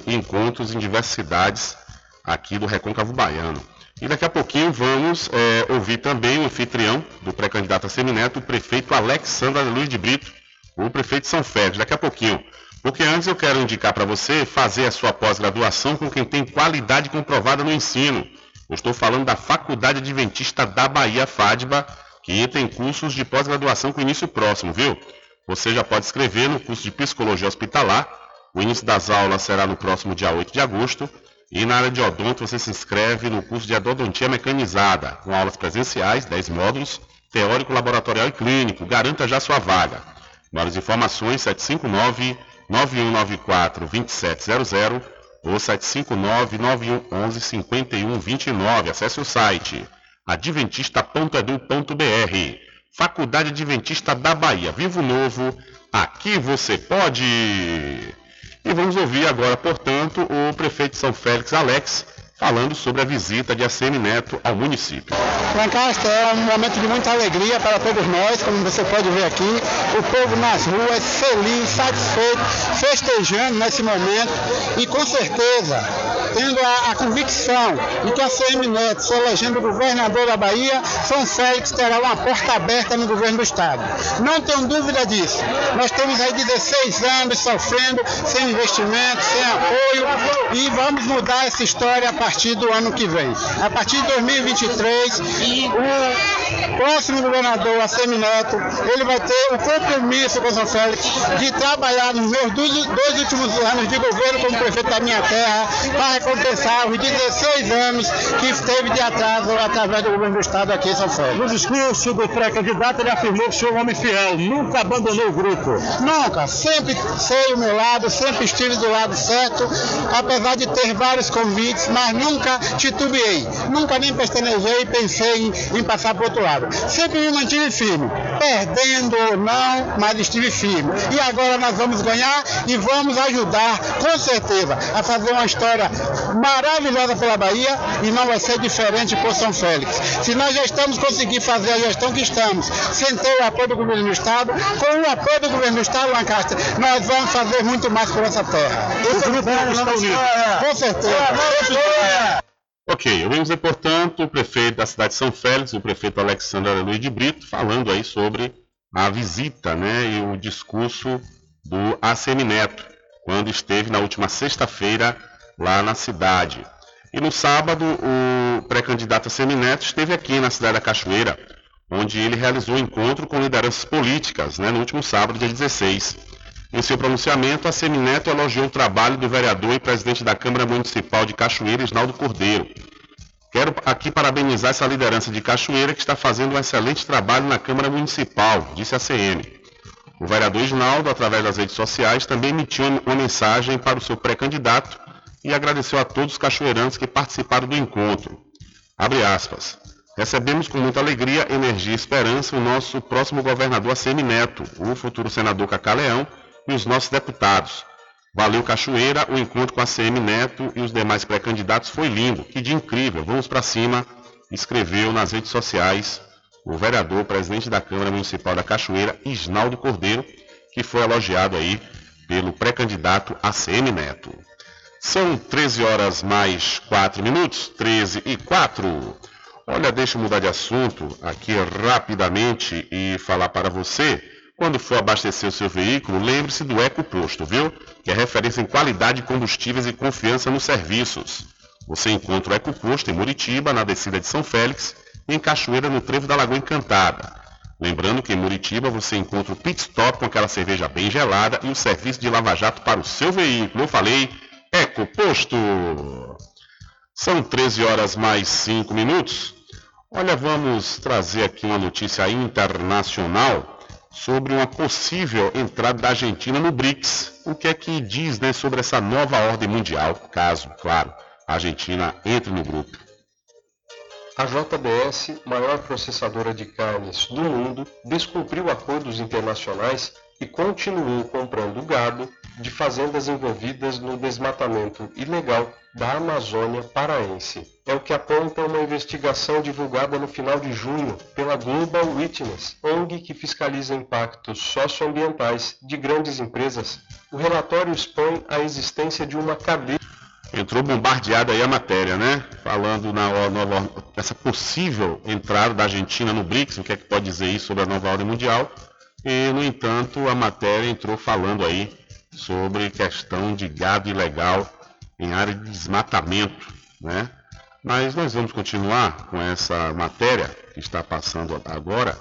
encontros em diversas cidades aqui do Recôncavo Baiano. E daqui a pouquinho vamos é, ouvir também o anfitrião do pré-candidato a Semineto, o prefeito Alexandre Luiz de Brito, o prefeito de São Félix, daqui a pouquinho. Porque antes eu quero indicar para você fazer a sua pós-graduação com quem tem qualidade comprovada no ensino. Eu estou falando da Faculdade Adventista da Bahia, FADBA, que tem cursos de pós-graduação com início próximo, viu? Você já pode escrever no curso de Psicologia Hospitalar. O início das aulas será no próximo dia 8 de agosto. E na área de odonto você se inscreve no curso de odontia mecanizada, com aulas presenciais, 10 módulos, teórico, laboratorial e clínico. Garanta já sua vaga. Maiores informações 759 9194 2700 ou 759 9111 5129. Acesse o site adventista.edu.br. Faculdade Adventista da Bahia. Vivo Novo, aqui você pode. E vamos ouvir agora, portanto, o prefeito de São Félix, Alex, falando sobre a visita de ACM Neto ao município. Lancaster é um momento de muita alegria para todos nós, como você pode ver aqui, o povo nas ruas feliz, satisfeito, festejando nesse momento e com certeza tendo a, a convicção de que a CM Neto, se elegendo governador da Bahia, São Félix terá uma porta aberta no governo do estado. Não tenho dúvida disso. Nós temos aí 16 anos sofrendo, sem investimento, sem apoio e vamos mudar essa história a partir do ano que vem. A partir de 2023, o próximo governador, a Semineto, ele vai ter o compromisso com São Félix de trabalhar nos meus dois, últimos anos de governo como prefeito da minha terra para recompensar os 16 anos que teve de atraso através do governo do estado aqui em São Félix. No discurso do pré-candidato, ele afirmou que o senhor é um homem fiel, nunca abandonou o grupo. Nunca, sempre sei o meu lado, sempre estive do lado certo, apesar de ter vários convites, mas nunca titubeei, nunca nem pestanejei e pensei em, passar para o outro lado. Sempre me mantive firme, perdendo ou não, mas estive firme. E agora nós vamos ganhar e vamos ajudar, com certeza, a fazer uma história maravilhosa pela Bahia e não vai ser diferente por São Félix. Se nós já estamos conseguindo fazer a gestão que estamos, sem ter o apoio do governo do Estado, com o apoio do governo do Estado, Lancaster, nós vamos fazer muito mais por essa terra. O grupo está unido. Com certeza. Ok, ouvimos, portanto, o prefeito da cidade de São Félix, o prefeito Alexandre Luiz de Brito, falando aí sobre a visita né, e o discurso do ACM Neto, quando esteve na última sexta-feira lá na cidade. E no sábado, o pré-candidato ACM Neto esteve aqui na cidade da Cachoeira, onde ele realizou um encontro com lideranças políticas, né, no último sábado, dia 16. Em seu pronunciamento, a Semineto elogiou o trabalho do vereador e presidente da Câmara Municipal de Cachoeira, Isnaldo Cordeiro. Quero aqui parabenizar essa liderança de Cachoeira que está fazendo um excelente trabalho na Câmara Municipal, disse a CM. O vereador Isnaldo, através das redes sociais, também emitiu uma mensagem para o seu pré-candidato e agradeceu a todos os cachoeirantes que participaram do encontro. Abre aspas. Recebemos com muita alegria, energia e esperança o nosso próximo governador ACM Neto, o futuro senador Cacá Leão, e os nossos deputados. Valeu Cachoeira, o encontro com a CM Neto e os demais pré-candidatos foi lindo, que dia incrível, vamos para cima, escreveu nas redes sociais o vereador, presidente da Câmara Municipal da Cachoeira, Isnaldo Cordeiro, que foi elogiado aí pelo pré-candidato ACM Neto. São 13 horas mais 4 minutos, 13 e 4. Olha, deixa eu mudar de assunto aqui rapidamente e falar para você quando for abastecer o seu veículo, lembre-se do Eco Posto, viu? Que é referência em qualidade de combustíveis e confiança nos serviços. Você encontra o Eco Posto em Muritiba, na descida de São Félix, e em Cachoeira, no Trevo da Lagoa Encantada. Lembrando que em Muritiba você encontra o pit stop com aquela cerveja bem gelada e o serviço de lava-jato para o seu veículo. Eu falei, Eco Posto. São 13 horas mais 5 minutos. Olha, vamos trazer aqui uma notícia internacional sobre uma possível entrada da Argentina no BRICS. O que é que diz né, sobre essa nova ordem mundial, caso, claro, a Argentina entre no grupo? A JBS, maior processadora de carnes do mundo, descumpriu acordos internacionais e continuou comprando gado de fazendas envolvidas no desmatamento ilegal da Amazônia paraense. É o que aponta uma investigação divulgada no final de junho pela Global Witness, ONG que fiscaliza impactos socioambientais de grandes empresas. O relatório expõe a existência de uma cadeia Entrou bombardeada aí a matéria, né? Falando na, nova, essa possível entrada da Argentina no BRICS, o que é que pode dizer isso sobre a nova ordem mundial. E, no entanto, a matéria entrou falando aí sobre questão de gado ilegal em área de desmatamento, né? Mas nós vamos continuar com essa matéria que está passando agora,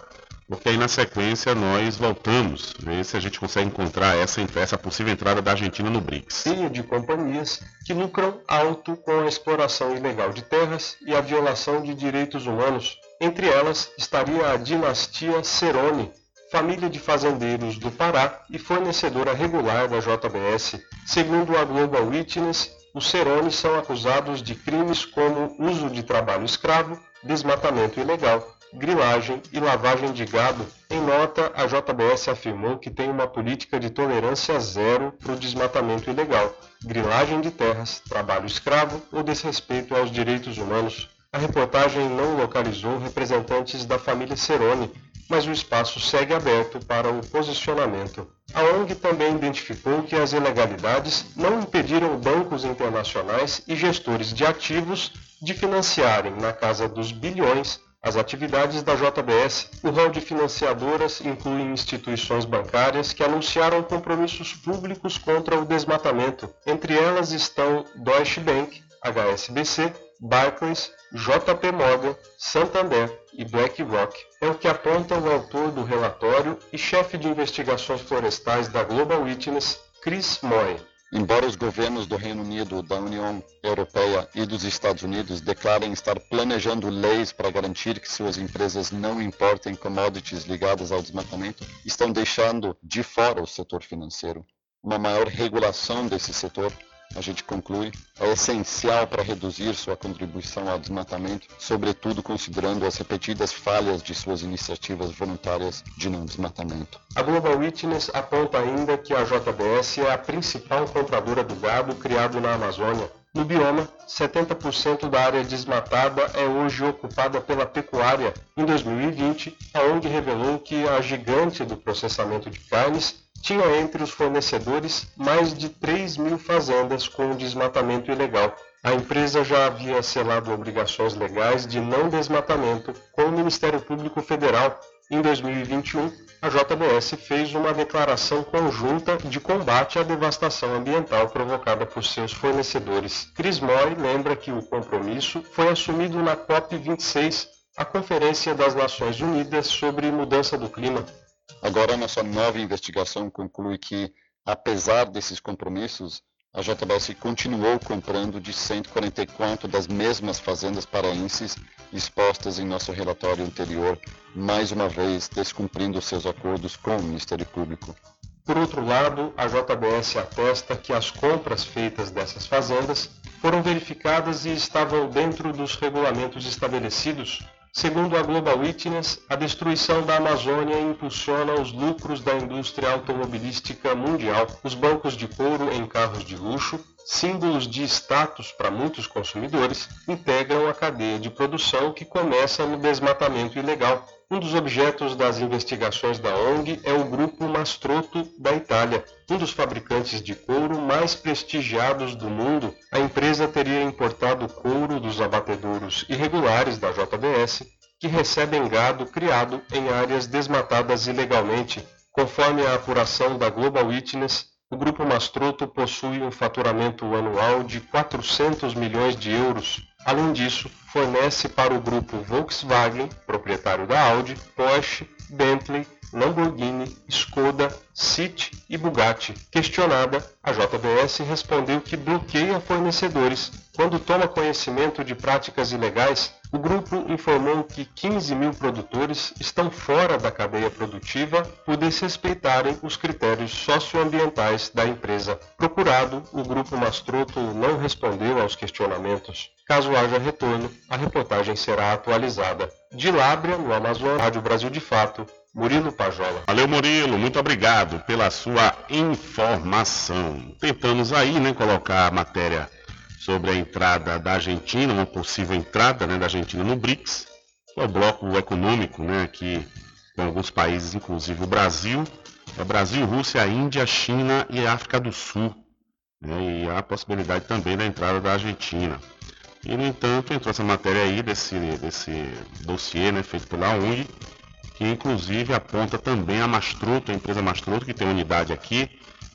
porque aí na sequência nós voltamos, ver se a gente consegue encontrar essa, essa possível entrada da Argentina no BRICS. Cheio de companhias que lucram alto com a exploração ilegal de terras e a violação de direitos humanos. Entre elas estaria a dinastia Cerone, família de fazendeiros do Pará e fornecedora regular da JBS. Segundo a Global Witness, os Cerones são acusados de crimes como uso de trabalho escravo, desmatamento ilegal, grilagem e lavagem de gado. Em nota, a JBS afirmou que tem uma política de tolerância zero para o desmatamento ilegal, grilagem de terras, trabalho escravo ou desrespeito aos direitos humanos. A reportagem não localizou representantes da família Cerone, mas o espaço segue aberto para o posicionamento. A ONG também identificou que as ilegalidades não impediram bancos internacionais e gestores de ativos de financiarem, na casa dos bilhões, as atividades da JBS. O rol de financiadoras inclui instituições bancárias que anunciaram compromissos públicos contra o desmatamento. Entre elas estão Deutsche Bank, HSBC, Barclays, JP Morgan, Santander e BlackRock. É o que aponta o autor do relatório e chefe de investigações florestais da Global Witness, Chris Moy. Embora os governos do Reino Unido, da União Europeia e dos Estados Unidos declarem estar planejando leis para garantir que suas empresas não importem commodities ligadas ao desmatamento, estão deixando de fora o setor financeiro. Uma maior regulação desse setor a gente conclui, é essencial para reduzir sua contribuição ao desmatamento, sobretudo considerando as repetidas falhas de suas iniciativas voluntárias de não desmatamento. A Global Witness aponta ainda que a JBS é a principal compradora do gado criado na Amazônia. No bioma, 70% da área desmatada é hoje ocupada pela pecuária. Em 2020, a ONG revelou que a gigante do processamento de carnes tinha entre os fornecedores mais de 3 mil fazendas com desmatamento ilegal. a empresa já havia selado obrigações legais de não desmatamento com o Ministério Público Federal. Em 2021, a JBS fez uma declaração conjunta de combate à devastação ambiental provocada por seus fornecedores. Chris Moy lembra que o compromisso foi assumido na COP26, a Conferência das Nações Unidas sobre Mudança do Clima. Agora, nossa nova investigação conclui que, apesar desses compromissos, a JBS continuou comprando de 144 das mesmas fazendas paraenses expostas em nosso relatório anterior, mais uma vez descumprindo seus acordos com o Ministério Público. Por outro lado, a JBS atesta que as compras feitas dessas fazendas foram verificadas e estavam dentro dos regulamentos estabelecidos Segundo a Global Witness, a destruição da Amazônia impulsiona os lucros da indústria automobilística mundial. Os bancos de couro em carros de luxo, símbolos de status para muitos consumidores, integram a cadeia de produção que começa no desmatamento ilegal. Um dos objetos das investigações da ONG é o grupo Mastroto da Itália, um dos fabricantes de couro mais prestigiados do mundo. A empresa teria importado couro dos abatedouros irregulares da JBS, que recebem gado criado em áreas desmatadas ilegalmente. Conforme a apuração da Global Witness, o grupo Mastroto possui um faturamento anual de 400 milhões de euros. Além disso, fornece para o grupo Volkswagen, proprietário da Audi, Porsche, Bentley, Lamborghini, Skoda, City e Bugatti. Questionada, a JBS respondeu que bloqueia fornecedores. Quando toma conhecimento de práticas ilegais, o grupo informou que 15 mil produtores estão fora da cadeia produtiva por desrespeitarem os critérios socioambientais da empresa. Procurado, o grupo Mastroto não respondeu aos questionamentos. Caso haja retorno, a reportagem será atualizada. De Lábrea, no Amazonas, Rádio Brasil de Fato, Murilo Pajola. Valeu, Murilo. Muito obrigado pela sua informação. Tentamos aí, né, colocar a matéria sobre a entrada da Argentina, uma possível entrada né, da Argentina no BRICS, que é o bloco econômico, né, que com alguns países, inclusive o Brasil, é Brasil, Rússia, Índia, China e África do Sul. Né, e há a possibilidade também da entrada da Argentina. E, no entanto, entrou essa matéria aí desse, desse dossiê né, feito pela ONG, que inclusive aponta também a Mastroto, a empresa Mastroto, que tem unidade aqui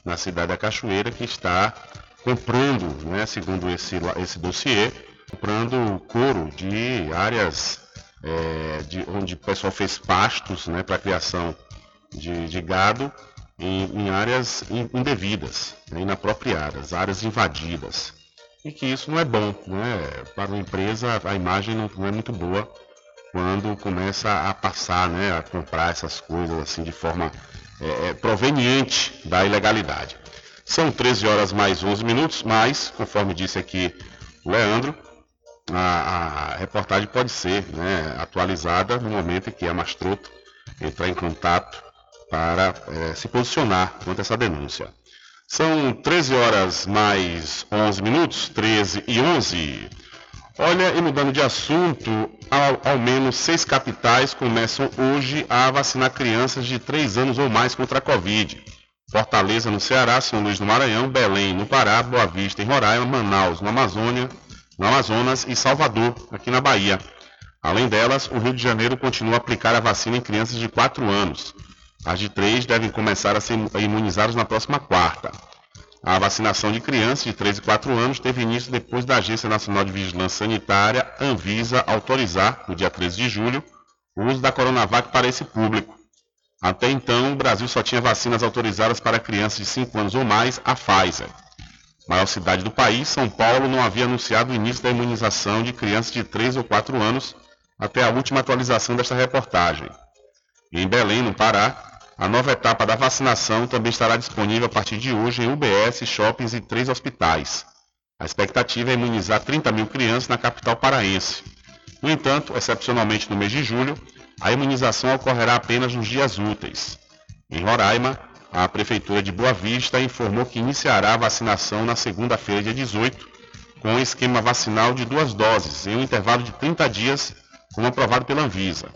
na cidade da Cachoeira, que está comprando, né, segundo esse, esse dossiê, comprando couro de áreas é, de, onde o pessoal fez pastos né, para criação de, de gado em, em, áreas indevidas, né, inapropriadas, áreas invadidas. E que isso não é bom, né? para uma empresa a imagem não, é muito boa quando começa a passar, né, a comprar essas coisas assim de forma é, é, proveniente da ilegalidade. São 13 horas mais 11 minutos, mas, conforme disse aqui o Leandro, a, a reportagem pode ser né, atualizada no momento em que a Mastroto entrar em contato para é, se posicionar contra essa denúncia. São 13 horas mais 11 minutos, 13 e 11. Olha, e mudando de assunto, ao, ao, menos seis capitais começam hoje a vacinar crianças de 3 anos ou mais contra a Covid. Fortaleza, no Ceará, São Luís no Maranhão, Belém, no Pará, Boa Vista, em Roraima, Manaus, no Amazônia, no Amazonas e Salvador, aqui na Bahia. Além delas, o Rio de Janeiro continua a aplicar a vacina em crianças de 4 anos. As de 3 devem começar a ser imunizadas na próxima quarta. A vacinação de crianças de 3 e 4 anos teve início depois da Agência Nacional de Vigilância Sanitária, Anvisa, autorizar, no dia 13 de julho, o uso da Coronavac para esse público. Até então, o Brasil só tinha vacinas autorizadas para crianças de 5 anos ou mais, a Pfizer. Maior cidade do país, São Paulo não havia anunciado o início da imunização de crianças de 3 ou 4 anos até a última atualização desta reportagem. Em Belém, no Pará, a nova etapa da vacinação também estará disponível a partir de hoje em UBS, shoppings e três hospitais. A expectativa é imunizar 30 mil crianças na capital paraense. No entanto, excepcionalmente no mês de julho, a imunização ocorrerá apenas nos dias úteis. Em Roraima, a Prefeitura de Boa Vista informou que iniciará a vacinação na segunda-feira, dia 18, com um esquema vacinal de duas doses, em um intervalo de 30 dias, como aprovado pela Anvisa.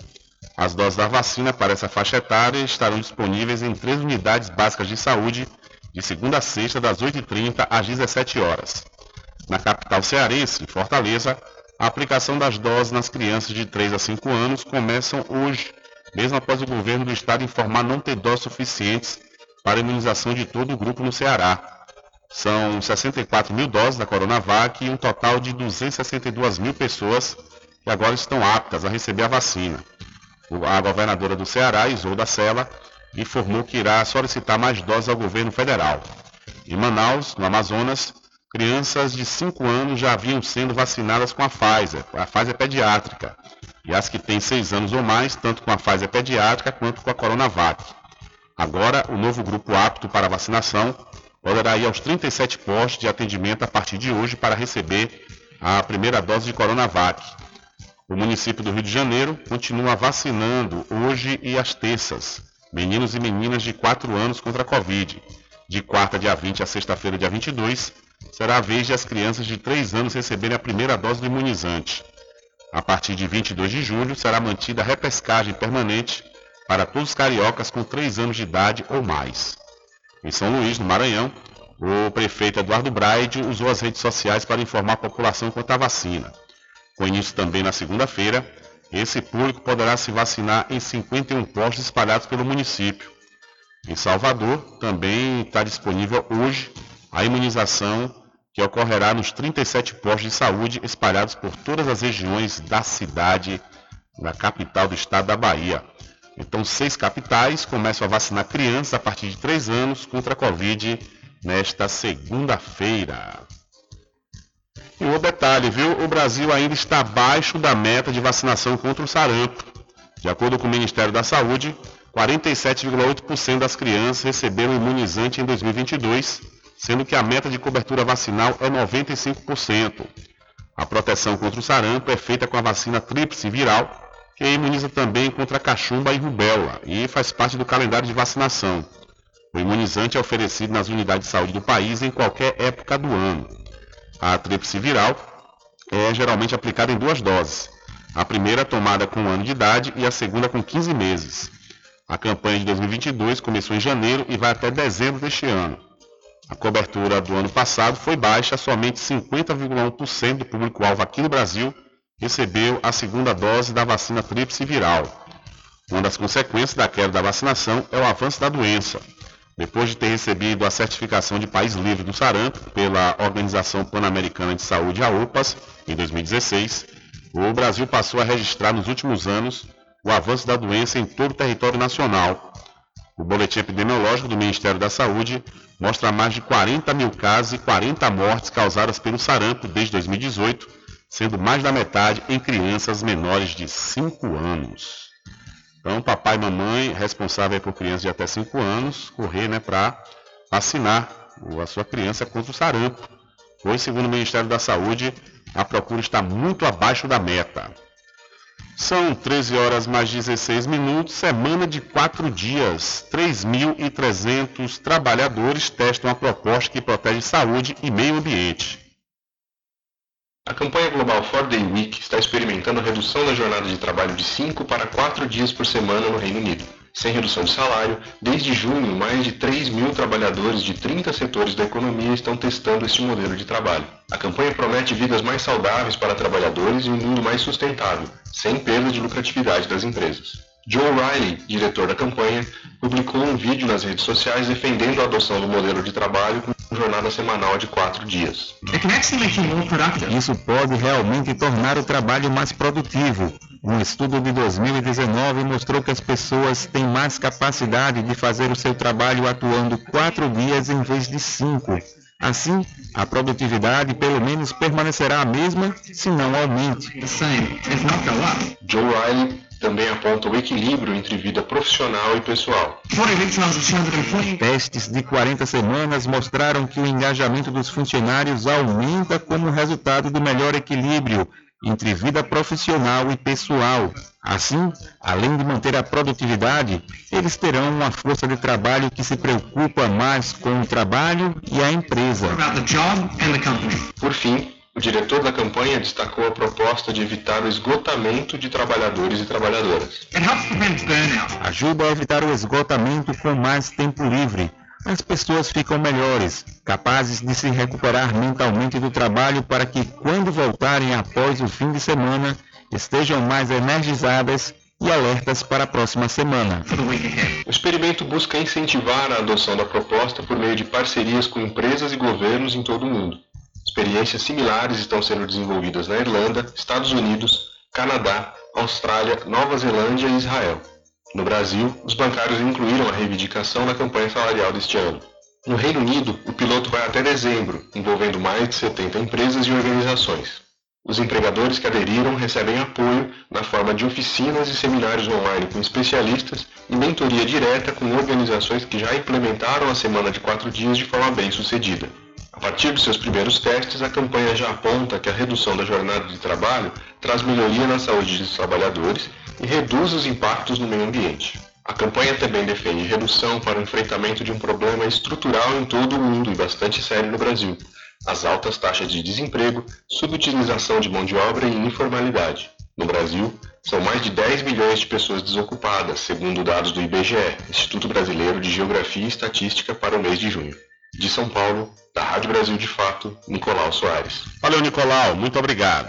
As doses da vacina para essa faixa etária estarão disponíveis em três unidades básicas de saúde, de segunda a sexta, das 8h30 às 17 horas. Na capital cearense, em Fortaleza, a aplicação das doses nas crianças de 3 a 5 anos começam hoje, mesmo após o governo do estado informar não ter doses suficientes para a imunização de todo o grupo no Ceará. São 64 mil doses da Coronavac e um total de 262 mil pessoas que agora estão aptas a receber a vacina. A governadora do Ceará, Isolda Sela, informou que irá solicitar mais doses ao governo federal. Em Manaus, no Amazonas, crianças de 5 anos já haviam sendo vacinadas com a Pfizer, a Pfizer pediátrica, e as que têm 6 anos ou mais, tanto com a Pfizer pediátrica quanto com a Coronavac. Agora, o novo grupo apto para vacinação poderá ir aos 37 postos de atendimento a partir de hoje para receber a primeira dose de Coronavac. O município do Rio de Janeiro continua vacinando hoje e às terças meninos e meninas de 4 anos contra a Covid. De quarta, dia 20 a sexta-feira, dia 22, será a vez de as crianças de 3 anos receberem a primeira dose do imunizante. A partir de 22 de julho, será mantida a repescagem permanente para todos os cariocas com 3 anos de idade ou mais. Em São Luís, no Maranhão, o prefeito Eduardo Braide usou as redes sociais para informar a população quanto à vacina. Com início também na segunda-feira, esse público poderá se vacinar em 51 postos espalhados pelo município. Em Salvador, também está disponível hoje a imunização que ocorrerá nos 37 postos de saúde espalhados por todas as regiões da cidade, da capital do estado da Bahia. Então, seis capitais começam a vacinar crianças a partir de 3 anos contra a Covid nesta segunda-feira. Um detalhe, viu? O Brasil ainda está abaixo da meta de vacinação contra o sarampo. De acordo com o Ministério da Saúde, 47,8% das crianças receberam imunizante em 2022, sendo que a meta de cobertura vacinal é 95%. A proteção contra o sarampo é feita com a vacina tríplice viral, que imuniza também contra cachumba e rubéola e faz parte do calendário de vacinação. O imunizante é oferecido nas unidades de saúde do país em qualquer época do ano. A tríplice viral é geralmente aplicada em duas doses. A primeira tomada com um ano de idade e a segunda com 15 meses. A campanha de 2022 começou em janeiro e vai até dezembro deste ano. A cobertura do ano passado foi baixa, somente 50,1% do público-alvo aqui no Brasil recebeu a segunda dose da vacina tríplice viral. Uma das consequências da queda da vacinação é o avanço da doença. Depois de ter recebido a certificação de país livre do sarampo pela Organização Pan-Americana de Saúde, a OPAS, em 2016, o Brasil passou a registrar nos últimos anos o avanço da doença em todo o território nacional. O boletim epidemiológico do Ministério da Saúde mostra mais de 40 mil casos e 40 mortes causadas pelo sarampo desde 2018, sendo mais da metade em crianças menores de 5 anos. Então, papai e mamãe responsável por crianças de até 5 anos, correr né, para vacinar a sua criança contra o sarampo, pois, segundo o Ministério da Saúde, a procura está muito abaixo da meta. São 13 horas mais 16 minutos, semana de 4 dias. 3.300 trabalhadores testam a proposta que protege saúde e meio ambiente. A campanha global 4 Day Week está experimentando a redução da jornada de trabalho de 5 para 4 dias por semana no Reino Unido. Sem redução de salário, desde junho, mais de 3 mil trabalhadores de 30 setores da economia estão testando este modelo de trabalho. A campanha promete vidas mais saudáveis para trabalhadores e um mundo mais sustentável, sem perda de lucratividade das empresas. Joe Riley, diretor da campanha, publicou um vídeo nas redes sociais defendendo a adoção do modelo de trabalho com jornada semanal de quatro dias. Isso pode realmente tornar o trabalho mais produtivo. Um estudo de 2019 mostrou que as pessoas têm mais capacidade de fazer o seu trabalho atuando quatro dias em vez de cinco. Assim, a produtividade pelo menos permanecerá a mesma, se não aumente. Joe Riley também aponta o equilíbrio entre vida profissional e pessoal. Testes de 40 semanas mostraram que o engajamento dos funcionários aumenta como resultado do melhor equilíbrio entre vida profissional e pessoal. Assim, além de manter a produtividade, eles terão uma força de trabalho que se preocupa mais com o trabalho e a empresa. Por fim, o diretor da campanha destacou a proposta de evitar o esgotamento de trabalhadores e trabalhadoras. Ajuda a evitar o esgotamento com mais tempo livre. as pessoas ficam melhores, capazes de se recuperar mentalmente do trabalho para que, quando voltarem após o fim de semana, estejam mais energizadas e alertas para a próxima semana. O experimento busca incentivar a adoção da proposta por meio de parcerias com empresas e governos em todo o mundo. Experiências similares estão sendo desenvolvidas na Irlanda, Estados Unidos, Canadá, Austrália, Nova Zelândia e Israel. No Brasil, os bancários incluíram a reivindicação na campanha salarial deste ano. No Reino Unido, o piloto vai até dezembro, envolvendo mais de 70 empresas e organizações. Os empregadores que aderiram recebem apoio na forma de oficinas e seminários online com especialistas e mentoria direta com organizações que já implementaram a semana de quatro dias de forma bem sucedida. A partir dos seus primeiros testes, a campanha já aponta que a redução da jornada de trabalho traz melhoria na saúde dos trabalhadores e reduz os impactos no meio ambiente. A campanha também defende redução para o enfrentamento de um problema estrutural em todo o mundo e bastante sério no Brasil, as altas taxas de desemprego, subutilização de mão de obra e informalidade. No Brasil, são mais de 10 milhões de pessoas desocupadas, segundo dados do IBGE, Instituto Brasileiro de Geografia e Estatística, para o mês de junho. De São Paulo, da Rádio Brasil de Fato, Nicolau Soares. Valeu, Nicolau. Muito obrigado.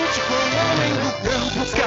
com o homem do campo.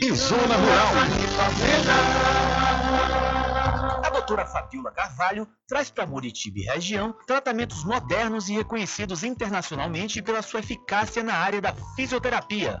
e Zona Rural. A doutora Fabiola Carvalho traz para Muritiba e região tratamentos modernos e reconhecidos internacionalmente pela sua eficácia na área da fisioterapia.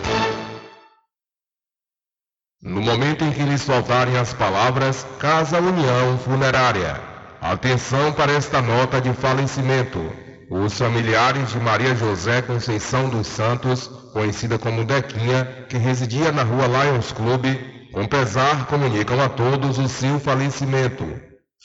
No momento em que lhes faltarem as palavras Casa União Funerária. Atenção para esta nota de falecimento. Os familiares de Maria José Conceição dos Santos, conhecida como Dequinha, que residia na rua Lions Club, com pesar comunicam a todos o seu falecimento.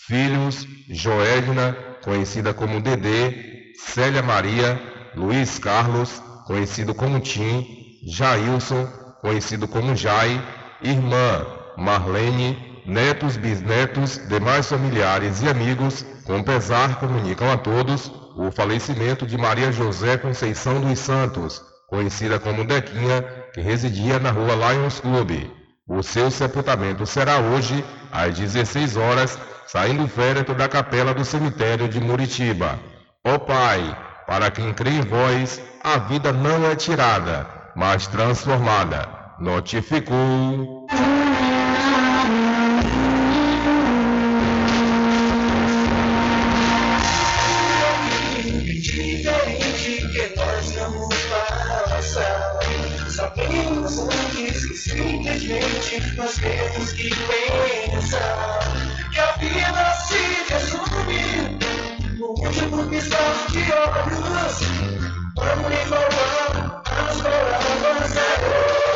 Filhos, Joelina, conhecida como Dedê, Célia Maria, Luiz Carlos, conhecido como Tim, Jailson, conhecido como Jai, irmã Marlene, netos, bisnetos, demais familiares e amigos, com pesar comunicam a todos o falecimento de Maria José Conceição dos Santos, conhecida como Dequinha, que residia na rua Lions Club. O seu sepultamento será hoje, às 16 horas, saindo o féretro da capela do cemitério de Muritiba. Ó Pai, para quem crê em vós, a vida não é tirada, mas transformada. Notificou. diferente que nós vamos passar. Sabemos antes que simplesmente nós temos que pensar que a vida se resume no último piscar de olhos. Vamos enrolar as palavras é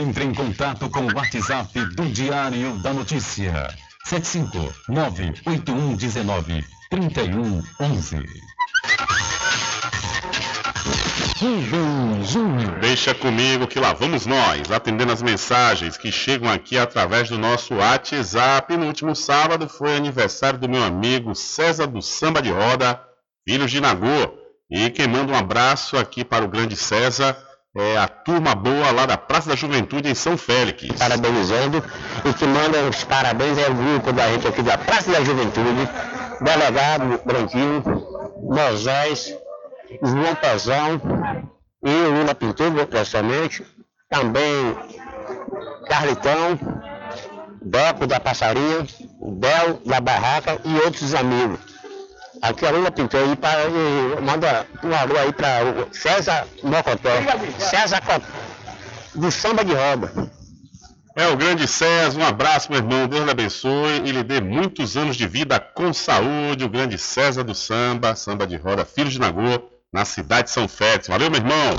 Entre em contato com o WhatsApp do Diário da Notícia. 759-8119-3111. Deixa comigo que lá vamos nós, atendendo as mensagens que chegam aqui através do nosso WhatsApp. No último sábado foi aniversário do meu amigo César do Samba de Roda, filho de Nagô. E quem manda um abraço aqui para o grande César é a turma boa lá da Praça da Juventude em São Félix. Parabenizando e que manda os parabéns ao grupo da gente aqui da Praça da Juventude, delegado Branquinho, Moisés, João Pezão e o Lula Pintura, pessoalmente, também Carlitão, Beco da Passarinha, Bel da Barraca e outros amigos. Aqui a Lula pintou aí para e manda um alô aí para o César Mocotó. César Cotó, do samba de roda. É o grande César, um abraço, meu irmão. Deus lhe abençoe e lhe dê muitos anos de vida com saúde. O grande César do samba, samba de roda, filho de Nagô, na cidade de São Félix. Valeu, meu irmão.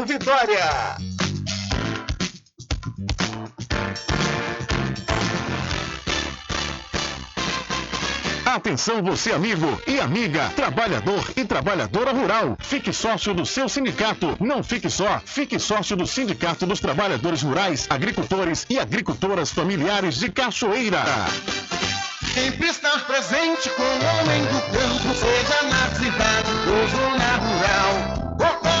Vitória. Atenção você amigo e amiga, trabalhador e trabalhadora rural. Fique sócio do seu sindicato. Não fique só, fique sócio do Sindicato dos Trabalhadores Rurais, Agricultores e Agricultoras Familiares de Cachoeira. Sempre estar presente com o homem do campo, seja na cidade ou zona rural.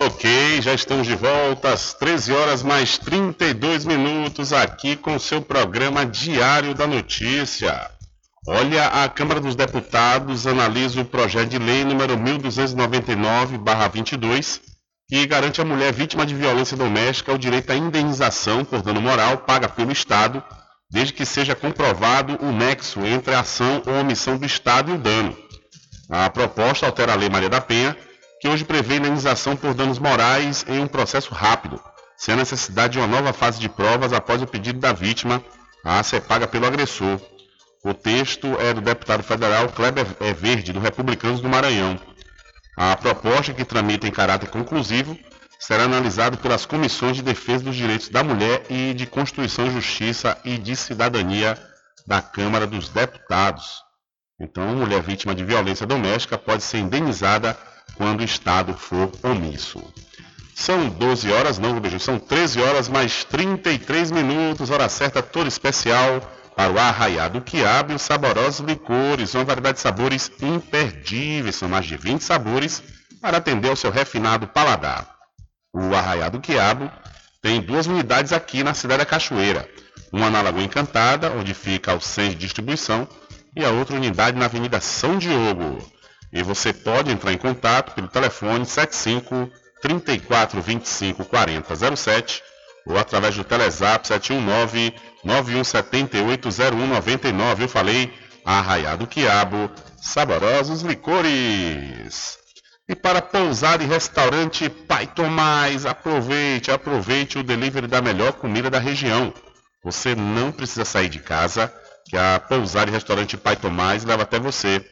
Ok, já estamos de volta às 13 horas mais 32 minutos aqui com o seu programa Diário da Notícia. Olha, a Câmara dos Deputados analisa o projeto de lei número 1299/22, que garante à mulher vítima de violência doméstica o direito à indenização por dano moral paga pelo Estado, desde que seja comprovado o nexo entre a ação ou omissão do Estado e o dano. A proposta altera a Lei Maria da Penha, que hoje prevê indenização por danos morais em um processo rápido, sem a necessidade de uma nova fase de provas após o pedido da vítima a ser paga pelo agressor. O texto é do deputado federal Kleber Verde, do Republicanos do Maranhão. A proposta, que tramita em caráter conclusivo, será analisada pelas comissões de defesa dos direitos da mulher e de Constituição, Justiça e de Cidadania da Câmara dos Deputados. Então, mulher vítima de violência doméstica pode ser indenizada quando o Estado for omisso. São 12 horas, não, beijo, são 13 horas mais 33 minutos, hora certa toda especial para o arraiado quiabo e os saborosos licores, uma variedade de sabores imperdíveis, são mais de 20 sabores para atender ao seu refinado paladar. O arraiado quiabo tem duas unidades aqui na cidade da Cachoeira, uma na Lagoa Encantada, onde fica o centro de distribuição, e a outra unidade na Avenida São Diogo. E você pode entrar em contato pelo telefone 75 34 25 40 07 ou através do Telezap 719 9178 0199. Eu falei Arraiado Quiabo, saborosos licores. E para pousar e restaurante Pai Tomás, aproveite, aproveite o delivery da melhor comida da região. Você não precisa sair de casa, que a pousar e restaurante Pai Tomás leva até você.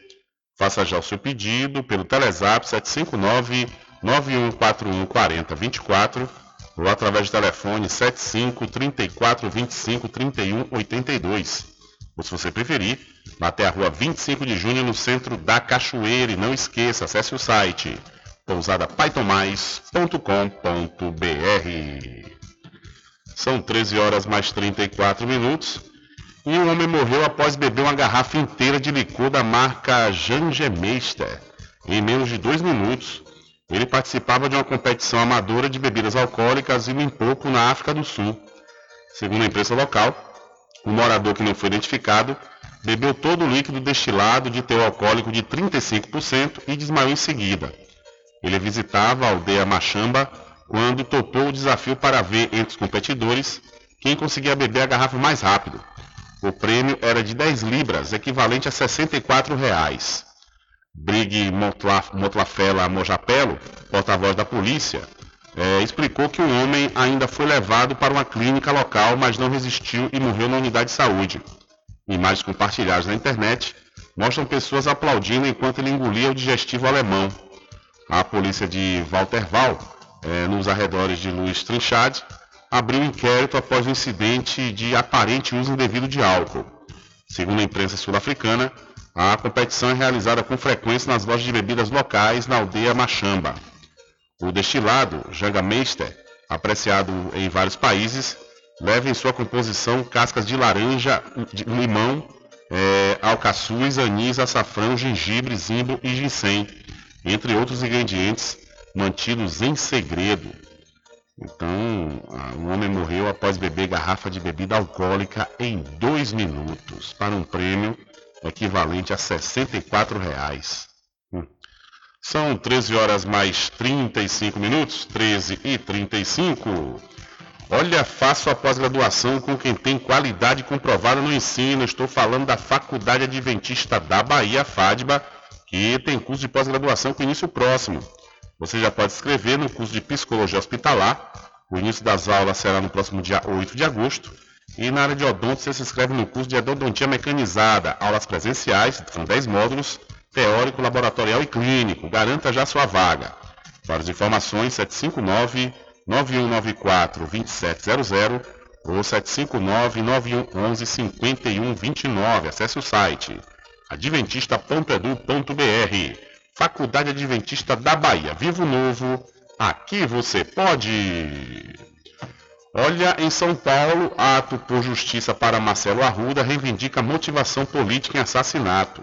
Faça já o seu pedido pelo Telezap 759 9141 4024 ou através do telefone 75 34 25 31 82. Ou se você preferir, vá até a rua 25 de junho no centro da Cachoeira e não esqueça, acesse o site pousadapaitomais.com.br. São 13 horas mais 34 minutos e um homem morreu após beber uma garrafa inteira de licor da marca Jangemeister em menos de dois minutos. Ele participava de uma competição amadora de bebidas alcoólicas em Limpopo, na África do Sul. Segundo a imprensa local, o morador que não foi identificado bebeu todo o líquido destilado de teor alcoólico de 35% e desmaiou em seguida. Ele visitava a aldeia Machamba quando topou o desafio para ver entre os competidores quem conseguia beber a garrafa mais rápido. O prêmio era de 10 libras, equivalente a 64 reais. Brig Motlafela Mojapelo, porta-voz da polícia, é, explicou que o homem ainda foi levado para uma clínica local, mas não resistiu e morreu na unidade de saúde. Imagens compartilhadas na internet mostram pessoas aplaudindo enquanto ele engolia o digestivo alemão. A polícia de Walterval, é, nos arredores de Luiz Trinchard, abriu inquérito após o incidente de aparente uso indevido de álcool. Segundo a imprensa sul-africana, a competição é realizada com frequência nas lojas de bebidas locais na aldeia Machamba. O destilado, Jangameister, apreciado em vários países, leva em sua composição cascas de laranja, de limão, é, alcaçuz, anis, açafrão, gengibre, zimbo e ginseng, entre outros ingredientes mantidos em segredo. Então, o homem morreu após beber garrafa de bebida alcoólica em dois minutos, para um prêmio equivalente a 64 reais. São 13 horas mais 35 minutos, 13 e 35. Olha, faço a pós-graduação com quem tem qualidade comprovada no ensino. Estou falando da Faculdade Adventista da Bahia, FADBA, que tem curso de pós-graduação com início próximo. Você já pode escrever no curso de Psicologia Hospitalar. O início das aulas será no próximo dia 8 de agosto. E na área de odonto, você se inscreve no curso de odontia mecanizada. Aulas presenciais, são 10 módulos teórico, laboratorial e clínico. Garanta já sua vaga. Para as informações, 759-9194-2700 ou 759-9111-5129. Acesse o site adventista.edu.br. Faculdade Adventista da Bahia. Vivo Novo, aqui você pode. Olha, em São Paulo, ato por justiça para Marcelo Arruda reivindica motivação política em assassinato.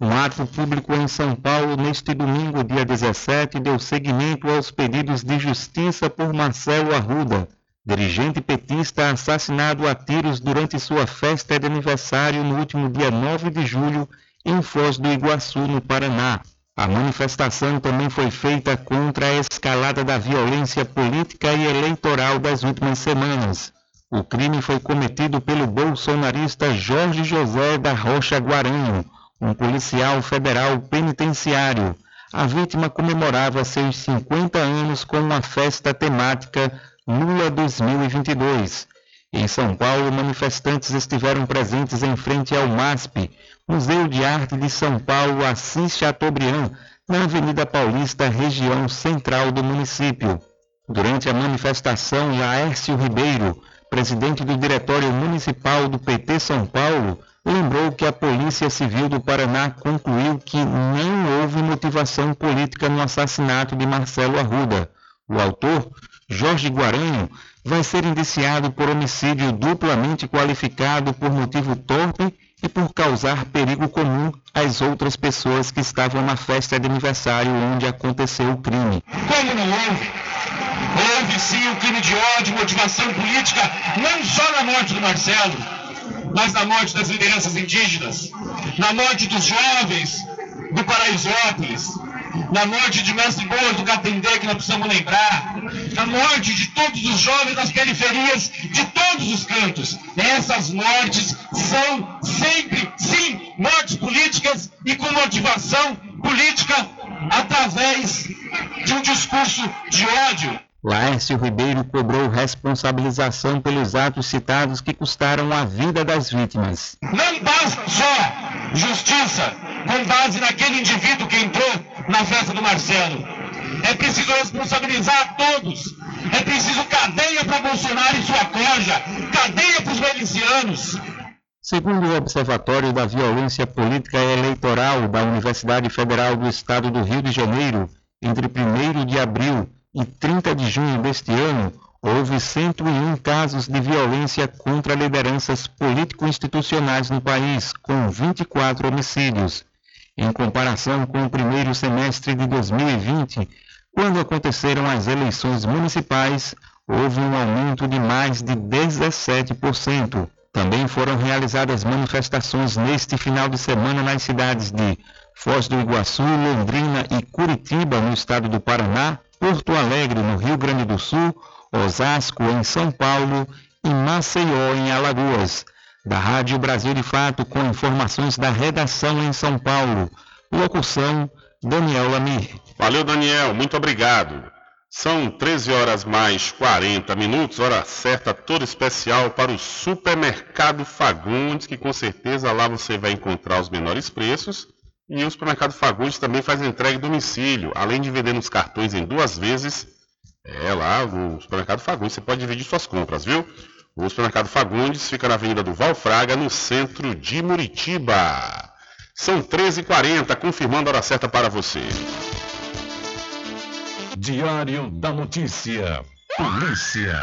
Um ato público em São Paulo neste domingo, dia 17, deu seguimento aos pedidos de justiça por Marcelo Arruda, dirigente petista assassinado a tiros durante sua festa de aniversário no último dia 9 de julho em Foz do Iguaçu, no Paraná. A manifestação também foi feita contra a escalada da violência política e eleitoral das últimas semanas. O crime foi cometido pelo bolsonarista Jorge José da Rocha Guaranho, um policial federal penitenciário. A vítima comemorava seus 50 anos com uma festa temática Lula 2022. Em São Paulo, manifestantes estiveram presentes em frente ao MASP, Museu de Arte de São Paulo, Assis Chateaubriand, na Avenida Paulista, região central do município. Durante a manifestação, Laércio Ribeiro, presidente do Diretório Municipal do PT São Paulo, lembrou que a Polícia Civil do Paraná concluiu que não houve motivação política no assassinato de Marcelo Arruda. O autor, Jorge Guaranho, vai ser indiciado por homicídio duplamente qualificado por motivo torpe e por causar perigo comum às outras pessoas que estavam na festa de aniversário onde aconteceu o crime. Como não houve? Houve sim um crime de ódio, motivação política, não só na morte do Marcelo, mas na morte das lideranças indígenas, na morte dos jovens, do Paraisópolis, na morte de Mestre Boas do Catendê, que nós precisamos lembrar, na morte de todos os jovens das periferias, de todos os cantos. Essas mortes são sempre, sim, mortes políticas e com motivação política através de um discurso de ódio. Laércio Ribeiro cobrou responsabilização pelos atos citados que custaram a vida das vítimas. Não basta só justiça com base naquele indivíduo que entrou na festa do Marcelo. É preciso responsabilizar a todos. É preciso cadeia para Bolsonaro e sua corja. Cadeia para os milicianos. Segundo o Observatório da Violência Política e Eleitoral da Universidade Federal do Estado do Rio de Janeiro, entre 1 de abril e 30 de junho deste ano, houve 101 casos de violência contra lideranças político-institucionais no país, com 24 homicídios. Em comparação com o primeiro semestre de 2020, quando aconteceram as eleições municipais, houve um aumento de mais de 17%. Também foram realizadas manifestações neste final de semana nas cidades de Foz do Iguaçu, Londrina e Curitiba, no estado do Paraná, Porto Alegre, no Rio Grande do Sul, Osasco, em São Paulo e Maceió, em Alagoas. Da Rádio Brasil de Fato, com informações da redação em São Paulo. Locução, Daniel Lamir. Valeu, Daniel. Muito obrigado. São 13 horas mais 40 minutos, hora certa toda especial para o Supermercado Fagundes, que com certeza lá você vai encontrar os menores preços. E o Supermercado Fagundes também faz entrega em domicílio, além de vender nos cartões em duas vezes. É lá no Supermercado Fagundes, você pode dividir suas compras, viu? O Supermercado Fagundes fica na Avenida do Valfraga, no centro de Muritiba. São 13h40, confirmando a hora certa para você. Diário da Notícia. Polícia.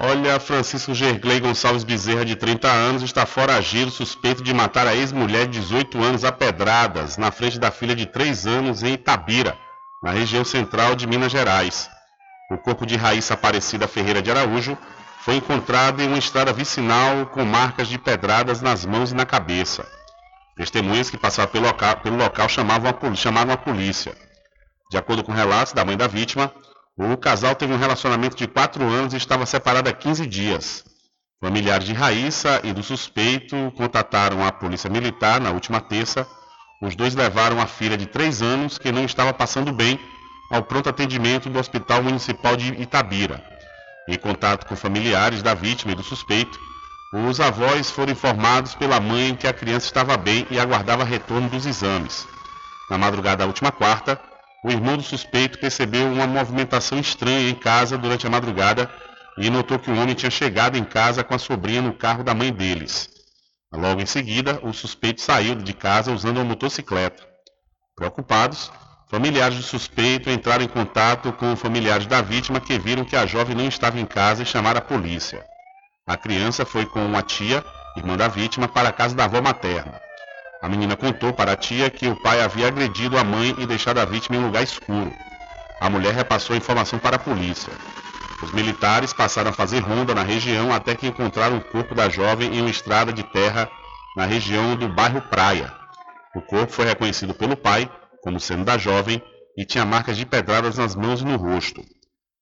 Olha, Francisco Gergley Gonçalves Bezerra, de 30 anos, está foragido suspeito de matar a ex-mulher de 18 anos a pedradas na frente da filha de 3 anos em Itabira, na região central de Minas Gerais. O corpo de Raíssa Aparecida Ferreira de Araújo foi encontrado em uma estrada vicinal com marcas de pedradas nas mãos e na cabeça. Testemunhas que passaram pelo local, pelo local chamavam a, chamaram a polícia. De acordo com relatos da mãe da vítima, o casal teve um relacionamento de 4 anos e estava separado há 15 dias. Familiares de Raíssa e do suspeito contataram a polícia militar na última terça. Os dois levaram a filha de 3 anos, que não estava passando bem, ao pronto atendimento do Hospital Municipal de Itabira. Em contato com familiares da vítima e do suspeito, os avós foram informados pela mãe que a criança estava bem e aguardava retorno dos exames. Na madrugada da última quarta, o irmão do suspeito percebeu uma movimentação estranha em casa durante a madrugada e notou que o homem tinha chegado em casa com a sobrinha no carro da mãe deles. Logo em seguida, o suspeito saiu de casa usando uma motocicleta. Preocupados, familiares do suspeito entraram em contato com familiares da vítima que viram que a jovem não estava em casa e chamaram a polícia. A criança foi com uma tia, irmã da vítima, para a casa da avó materna. A menina contou para a tia que o pai havia agredido a mãe e deixado a vítima em um lugar escuro. A mulher repassou a informação para a polícia. Os militares passaram a fazer ronda na região até que encontraram o corpo da jovem em uma estrada de terra na região do bairro Praia. O corpo foi reconhecido pelo pai como sendo da jovem e tinha marcas de pedradas nas mãos e no rosto.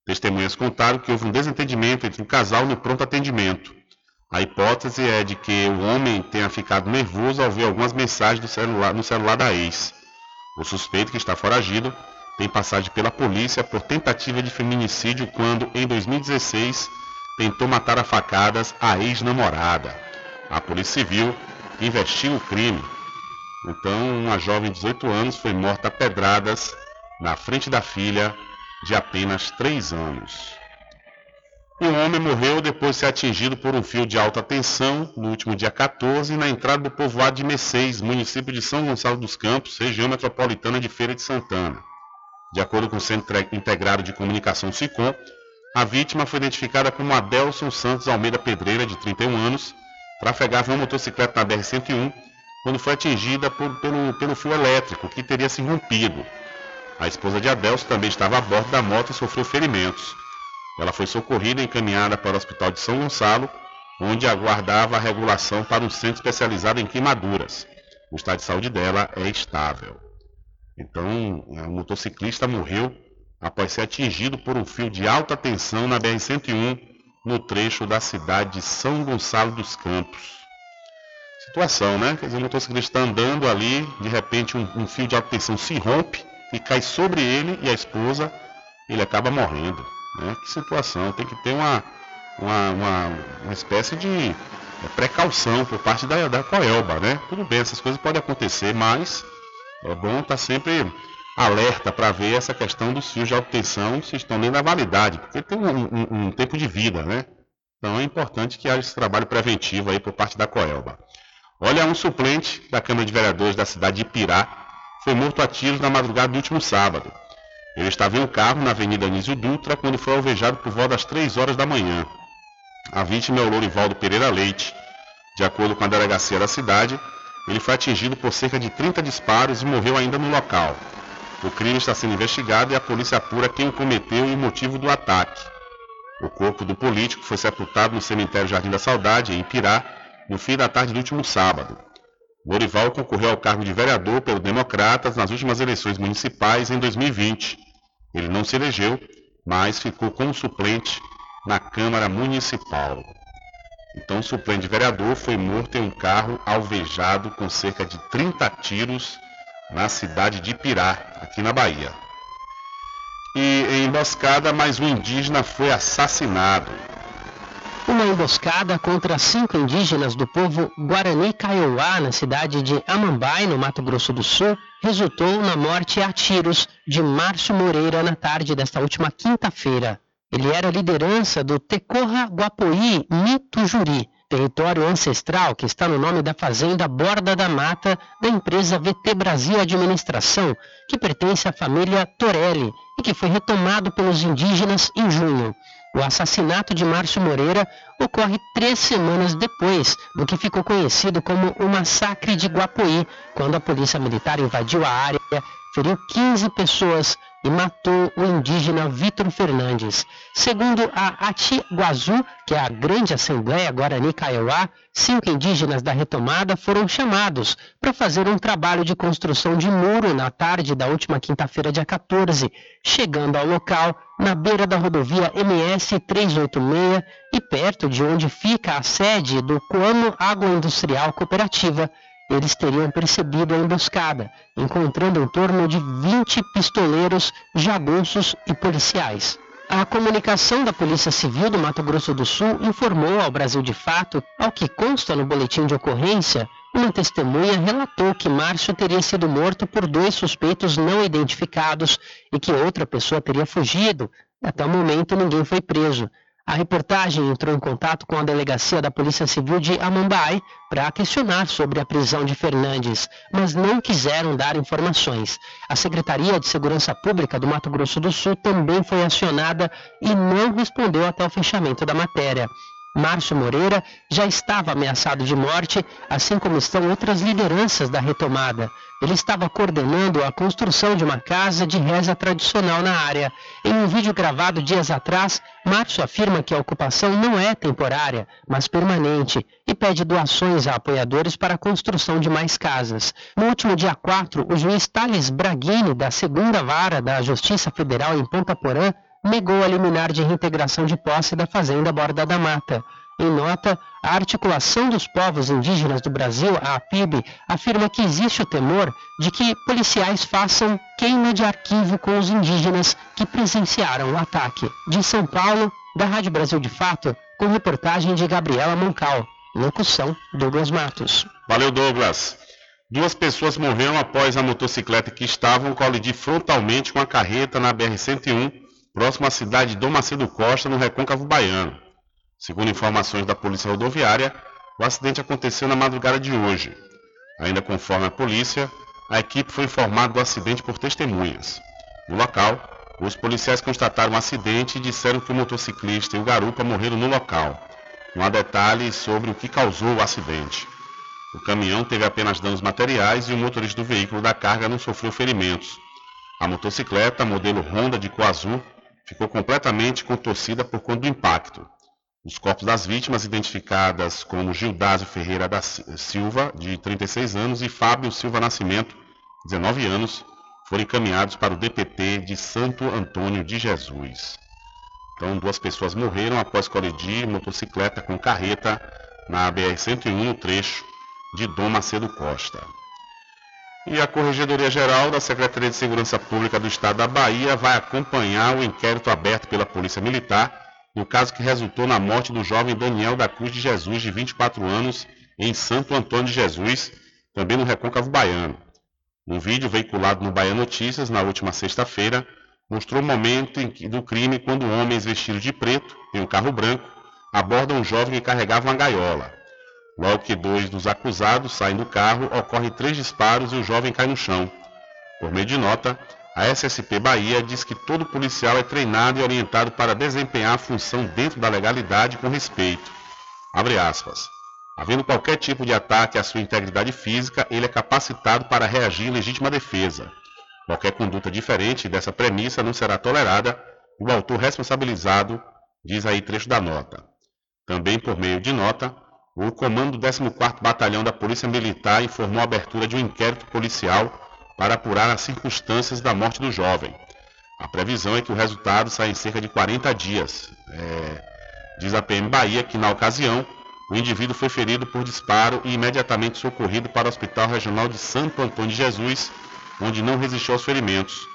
Testemunhas contaram que houve um desentendimento entre o casal no pronto atendimento. A hipótese é de que o homem tenha ficado nervoso ao ver algumas mensagens celular, no celular da ex. O suspeito, que está foragido, tem passagem pela polícia por tentativa de feminicídio quando, em 2016, tentou matar a facadas a ex-namorada. A Polícia Civil investiga o crime. Então, uma jovem de 18 anos foi morta a pedradas na frente da filha de apenas 3 anos. Um homem morreu depois de ser atingido por um fio de alta tensão no último dia 14 na entrada do povoado de Meceis, município de São Gonçalo dos Campos, região metropolitana de Feira de Santana. De acordo com o Centro Integrado de Comunicação SICOM, a vítima foi identificada como Adelson Santos Almeida Pedreira, de 31 anos, trafegava uma motocicleta na BR-101 quando foi atingida por, pelo, pelo fio elétrico, que teria se rompido. A esposa de Adelson também estava a bordo da moto e sofreu ferimentos. Ela foi socorrida e encaminhada para o Hospital de São Gonçalo, onde aguardava a regulação para um centro especializado em queimaduras. O estado de saúde dela é estável. Então, o motociclista morreu após ser atingido por um fio de alta tensão na BR-101, no trecho da cidade de São Gonçalo dos Campos. Situação, né? Quer dizer, o motociclista está andando ali, de repente um, um fio de alta tensão se rompe e cai sobre ele e a esposa, ele acaba morrendo. Né? Que situação, tem que ter uma, uma, uma, uma espécie de precaução por parte da, da Coelba, né? Tudo bem, essas coisas podem acontecer, mas é bom estar tá sempre alerta para ver essa questão dos fios de alta tensão se estão nem na validade, porque tem um, um, um, tempo de vida, né? Então é importante que haja esse trabalho preventivo aí por parte da Coelba. Olha, um suplente da Câmara de Vereadores da cidade de Pirá foi morto a tiros na madrugada do último sábado. Ele estava em um carro na Avenida Anísio Dutra quando foi alvejado por volta das 3 horas da manhã. A vítima é o Lourivaldo Pereira Leite. De acordo com a delegacia da cidade, ele foi atingido por cerca de 30 disparos e morreu ainda no local. O crime está sendo investigado e a polícia apura quem cometeu e o motivo do ataque. O corpo do político foi sepultado no cemitério Jardim da Saudade, em Pirá, no fim da tarde do último sábado. Lorival concorreu ao cargo de vereador pelo Democratas nas últimas eleições municipais em 2020. Ele não se elegeu, mas ficou como suplente na Câmara Municipal. Então, o suplente vereador foi morto em um carro alvejado com cerca de 30 tiros na cidade de Pirá, aqui na Bahia. E em emboscada, mais um indígena foi assassinado. Uma emboscada contra cinco indígenas do povo Guarani Kaiowá, na cidade de Amambai, no Mato Grosso do Sul, resultou na morte a tiros de Márcio Moreira na tarde desta última quinta-feira. Ele era liderança do Tecorra Guapoí Mitujuri, território ancestral que está no nome da fazenda Borda da Mata da empresa VT Brasil Administração, que pertence à família Torelli e que foi retomado pelos indígenas em junho. O assassinato de Márcio Moreira ocorre três semanas depois do que ficou conhecido como o Massacre de Guapoí, quando a polícia militar invadiu a área, feriu 15 pessoas e matou o indígena Vitor Fernandes. Segundo a Ati Guazu, que é a grande Assembleia Guarani Kaiowá, cinco indígenas da retomada foram chamados para fazer um trabalho de construção de muro na tarde da última quinta-feira, dia 14, chegando ao local na beira da rodovia MS 386 e perto de onde fica a sede do Coamo Agroindustrial Cooperativa eles teriam percebido a emboscada, encontrando em torno de 20 pistoleiros, jagunços e policiais. A comunicação da Polícia Civil do Mato Grosso do Sul informou ao Brasil de Fato, ao que consta no boletim de ocorrência, uma testemunha relatou que Márcio teria sido morto por dois suspeitos não identificados e que outra pessoa teria fugido. Até o momento ninguém foi preso. A reportagem entrou em contato com a delegacia da Polícia Civil de Amambai para questionar sobre a prisão de Fernandes, mas não quiseram dar informações. A Secretaria de Segurança Pública do Mato Grosso do Sul também foi acionada e não respondeu até o fechamento da matéria. Márcio Moreira já estava ameaçado de morte, assim como estão outras lideranças da retomada. Ele estava coordenando a construção de uma casa de reza tradicional na área. Em um vídeo gravado dias atrás, Márcio afirma que a ocupação não é temporária, mas permanente, e pede doações a apoiadores para a construção de mais casas. No último dia 4, o juiz Thales Braghini, da segunda vara da Justiça Federal em Ponta Porã, negou a liminar de reintegração de posse da fazenda Borda da Mata. Em nota, a Articulação dos Povos Indígenas do Brasil, a APIB, afirma que existe o temor de que policiais façam queima de arquivo com os indígenas que presenciaram o ataque. De São Paulo, da Rádio Brasil de Fato, com reportagem de Gabriela Moncal. Locução, Douglas Matos. Valeu, Douglas. Duas pessoas morreram após a motocicleta que estavam colidir frontalmente com a carreta na BR-101 próximo à cidade de Dom Macedo Costa, no Recôncavo Baiano. Segundo informações da Polícia Rodoviária, o acidente aconteceu na madrugada de hoje. Ainda conforme a polícia, a equipe foi informada do acidente por testemunhas. No local, os policiais constataram o acidente e disseram que o motociclista e o garupa morreram no local. Não há detalhes sobre o que causou o acidente. O caminhão teve apenas danos materiais e o motorista do veículo da carga não sofreu ferimentos. A motocicleta, modelo Honda de cor azul, ficou completamente contorcida por conta do impacto. Os corpos das vítimas, identificadas como Gildásio Ferreira da Silva, de 36 anos, e Fábio Silva Nascimento, 19 anos, foram encaminhados para o DPT de Santo Antônio de Jesus. Então, duas pessoas morreram após colidir motocicleta com carreta na BR-101, no trecho de Dom Macedo Costa. E a Corregedoria Geral da Secretaria de Segurança Pública do Estado da Bahia vai acompanhar o inquérito aberto pela Polícia Militar no caso que resultou na morte do jovem Daniel da Cruz de Jesus, de 24 anos, em Santo Antônio de Jesus, também no Recôncavo Baiano. Um vídeo veiculado no Bahia Notícias na última sexta-feira mostrou o momento do crime quando homens vestidos de preto, em um carro branco, abordam um jovem que carregava uma gaiola. Logo que dois dos acusados saem do carro, ocorrem três disparos e o jovem cai no chão. Por meio de nota, a SSP Bahia diz que todo policial é treinado e orientado para desempenhar a função dentro da legalidade com respeito. Abre aspas. Havendo qualquer tipo de ataque à sua integridade física, ele é capacitado para reagir em legítima defesa. Qualquer conduta diferente dessa premissa não será tolerada o autor responsabilizado, diz aí trecho da nota. Também por meio de nota, o comando do 14º Batalhão da Polícia Militar informou a abertura de um inquérito policial para apurar as circunstâncias da morte do jovem. A previsão é que o resultado saia em cerca de 40 dias. É, diz a PM Bahia que, na ocasião, o indivíduo foi ferido por disparo e imediatamente socorrido para o Hospital Regional de Santo Antônio de Jesus, onde não resistiu aos ferimentos.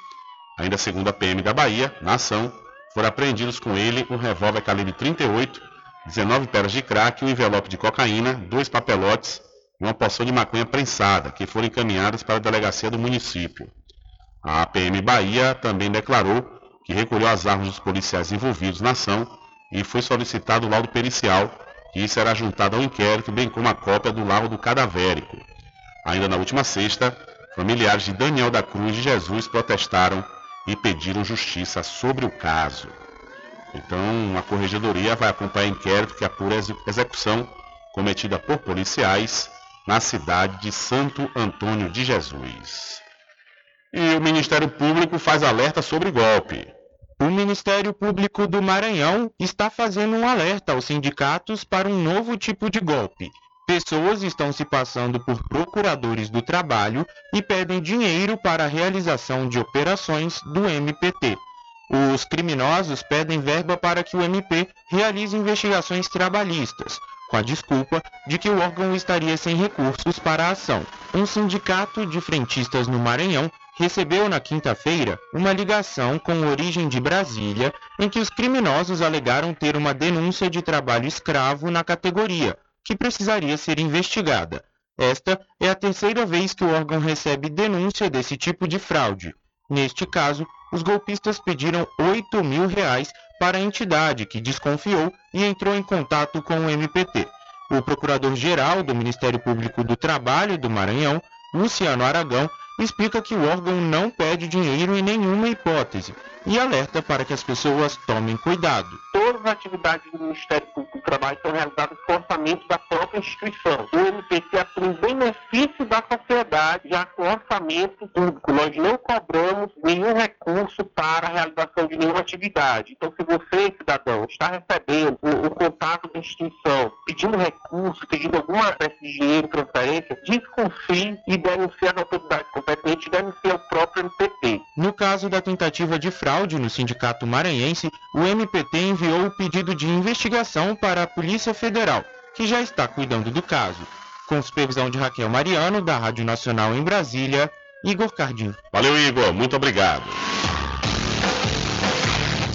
Ainda segundo a PM da Bahia, na ação, foram apreendidos com ele um revólver calibre 38, 19 pedras de crack, um envelope de cocaína, dois papelotes e uma porção de maconha prensada, que foram encaminhadas para a delegacia do município. A APM Bahia também declarou que recolheu as armas dos policiais envolvidos na ação e foi solicitado o laudo pericial, que será juntado ao inquérito, bem como a cópia do laudo cadavérico. Ainda na última sexta, familiares de Daniel da Cruz de Jesus protestaram e pediram justiça sobre o caso. Então, a corregedoria vai acompanhar o inquérito que apura a execução cometida por policiais na cidade de Santo Antônio de Jesus. E o Ministério Público faz alerta sobre golpe. O Ministério Público do Maranhão está fazendo um alerta aos sindicatos para um novo tipo de golpe. Pessoas estão se passando por procuradores do trabalho e pedem dinheiro para a realização de operações do MPT. Os criminosos pedem verba para que o MP realize investigações trabalhistas, com a desculpa de que o órgão estaria sem recursos para a ação. Um sindicato de frentistas no Maranhão recebeu na quinta-feira uma ligação com origem de Brasília em que os criminosos alegaram ter uma denúncia de trabalho escravo na categoria, que precisaria ser investigada. Esta é a terceira vez que o órgão recebe denúncia desse tipo de fraude. Neste caso, os golpistas pediram 8 mil reais para a entidade, que desconfiou e entrou em contato com o MPT. O procurador-geral do Ministério Público do Trabalho do Maranhão, Luciano Aragão, explica que o órgão não pede dinheiro em nenhuma hipótese e alerta para que as pessoas tomem cuidado. Todas as atividades do Ministério Público do Trabalho são realizadas com orçamento da própria instituição. O MPT atua em benefício da sociedade, já com orçamento público. Nós não cobramos nenhum recurso para a realização de nenhuma atividade. Então, se você, cidadão, está recebendo o, o contato da instituição, pedindo recurso, pedindo alguma espécie de dinheiro, transferência, desconfie e denuncie as autoridades competentes e denuncie ao próprio MPT. No caso da tentativa de fraude no Sindicato Maranhense, o MPT enviou o pedido de investigação para a Polícia Federal, que já está cuidando do caso. Com supervisão de Raquel Mariano, da Rádio Nacional em Brasília, Igor Cardim. Valeu, Igor. Muito obrigado.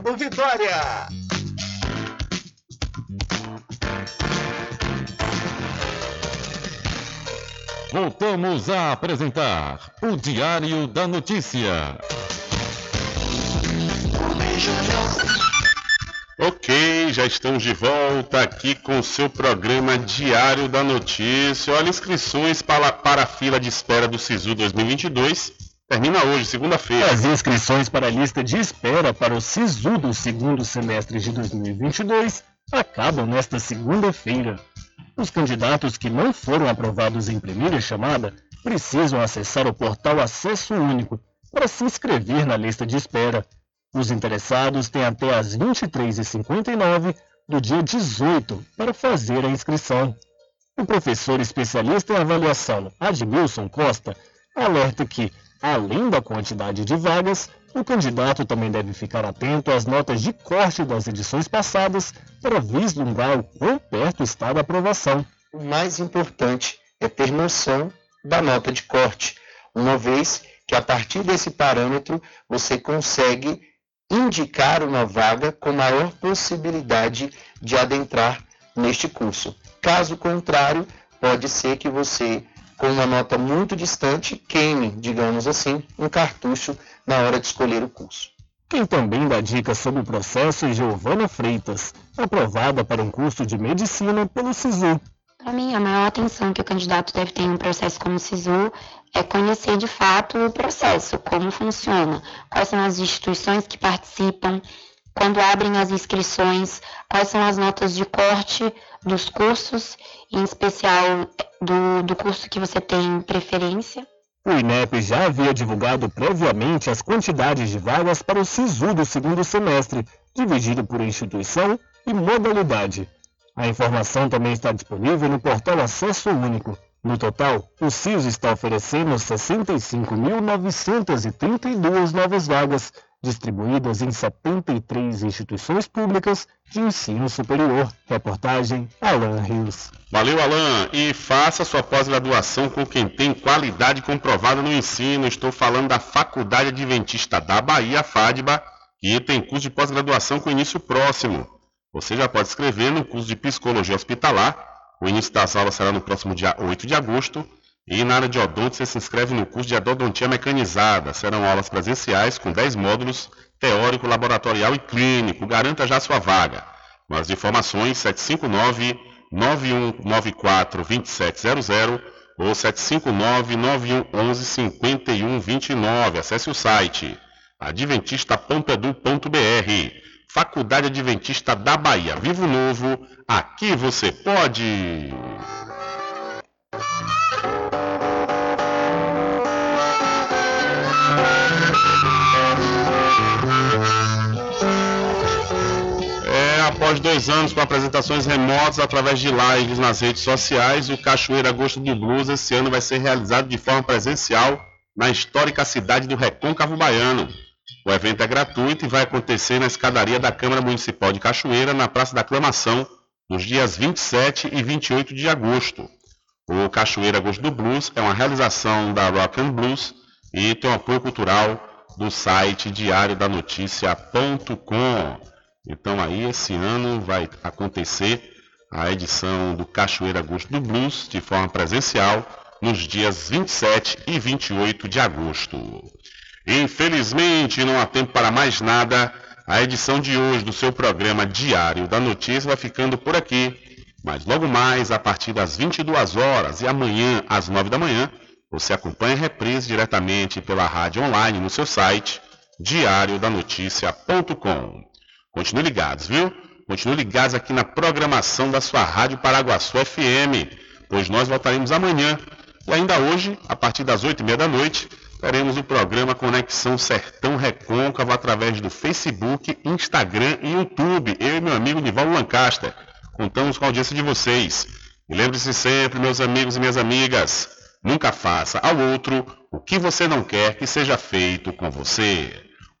Vitória. Voltamos a apresentar o Diário da Notícia. Ok, já estamos de volta aqui com o seu programa Diário da Notícia. Olha, inscrições para, para a fila de espera do SISU 2022 termina hoje, segunda-feira. As inscrições para a lista de espera para o SISU do segundo semestre de 2022 acabam nesta segunda-feira. Os candidatos que não foram aprovados em primeira chamada precisam acessar o portal Acesso Único para se inscrever na lista de espera. Os interessados têm até às 23h59 do dia 18 para fazer a inscrição. O professor especialista em avaliação Admilson Costa alerta que, além da quantidade de vagas, o candidato também deve ficar atento às notas de corte das edições passadas para vislumbrar o quão perto está da aprovação. O mais importante é ter noção da nota de corte, uma vez que a partir desse parâmetro você consegue indicar uma vaga com maior possibilidade de adentrar neste curso. Caso contrário, pode ser que você, com uma nota muito distante, queime, digamos assim, um cartucho na hora de escolher o curso. Quem também dá dicas sobre o processo é Giovana Freitas, aprovada para um curso de medicina pelo SISU. Para mim, a maior atenção que o candidato deve ter em um processo como o SISU é conhecer de fato o processo, como funciona, quais são as instituições que participam, quando abrem as inscrições, quais são as notas de corte dos cursos, em especial do, do curso que você tem preferência. O INEP já havia divulgado previamente as quantidades de vagas para o SISU do segundo semestre, dividido por instituição e modalidade. A informação também está disponível no portal Acesso Único. No total, o SISU está oferecendo 65.932 novas vagas, distribuídas em 73 instituições públicas de ensino superior. Reportagem Alan Rios. Valeu, Alan. E faça sua pós-graduação com quem tem qualidade comprovada no ensino. Estou falando da Faculdade Adventista da Bahia, FADBA, que tem curso de pós-graduação com início próximo. Você já pode escrever no curso de Psicologia Hospitalar. O início das aulas será no próximo dia 8 de agosto. E na área de odonto, você se inscreve no curso de Odontia Mecanizada. Serão aulas presenciais com 10 módulos, teórico, laboratorial e clínico. Garanta já sua vaga. Mais informações, 759-9194-2700 ou 759-9111-5129. Acesse o site adventista.edu.br. Faculdade Adventista da Bahia. Vivo Novo, aqui você pode! Após dois anos com apresentações remotas através de lives nas redes sociais, o Cachoeira Agosto do Blues esse ano vai ser realizado de forma presencial na histórica cidade do Recôncavo Baiano. O evento é gratuito e vai acontecer na escadaria da Câmara Municipal de Cachoeira, na Praça da Aclamação, nos dias 27 e 28 de agosto. O Cachoeira Agosto do Blues é uma realização da Rock and Blues e tem um apoio cultural do site diariodanoticia.com. Então aí esse ano vai acontecer a edição do Cachoeira Agosto do Blues de forma presencial nos dias 27 e 28 de agosto. Infelizmente, não há tempo para mais nada. A edição de hoje do seu programa Diário da Notícia vai ficando por aqui. Mas logo mais, a partir das 22 horas e amanhã às 9 da manhã, você acompanha a reprise diretamente pela rádio online no seu site diariodanoticia.com. Continue ligados, viu? Continue ligados aqui na programação da sua Rádio Paraguaçu FM, pois nós voltaremos amanhã. E ainda hoje, a partir das 8 e meia da noite, teremos o programa Conexão Sertão Recôncavo através do Facebook, Instagram e YouTube. Eu e meu amigo Nivaldo Lancaster. Contamos com a audiência de vocês. E lembre-se sempre, meus amigos e minhas amigas, nunca faça ao outro o que você não quer que seja feito com você.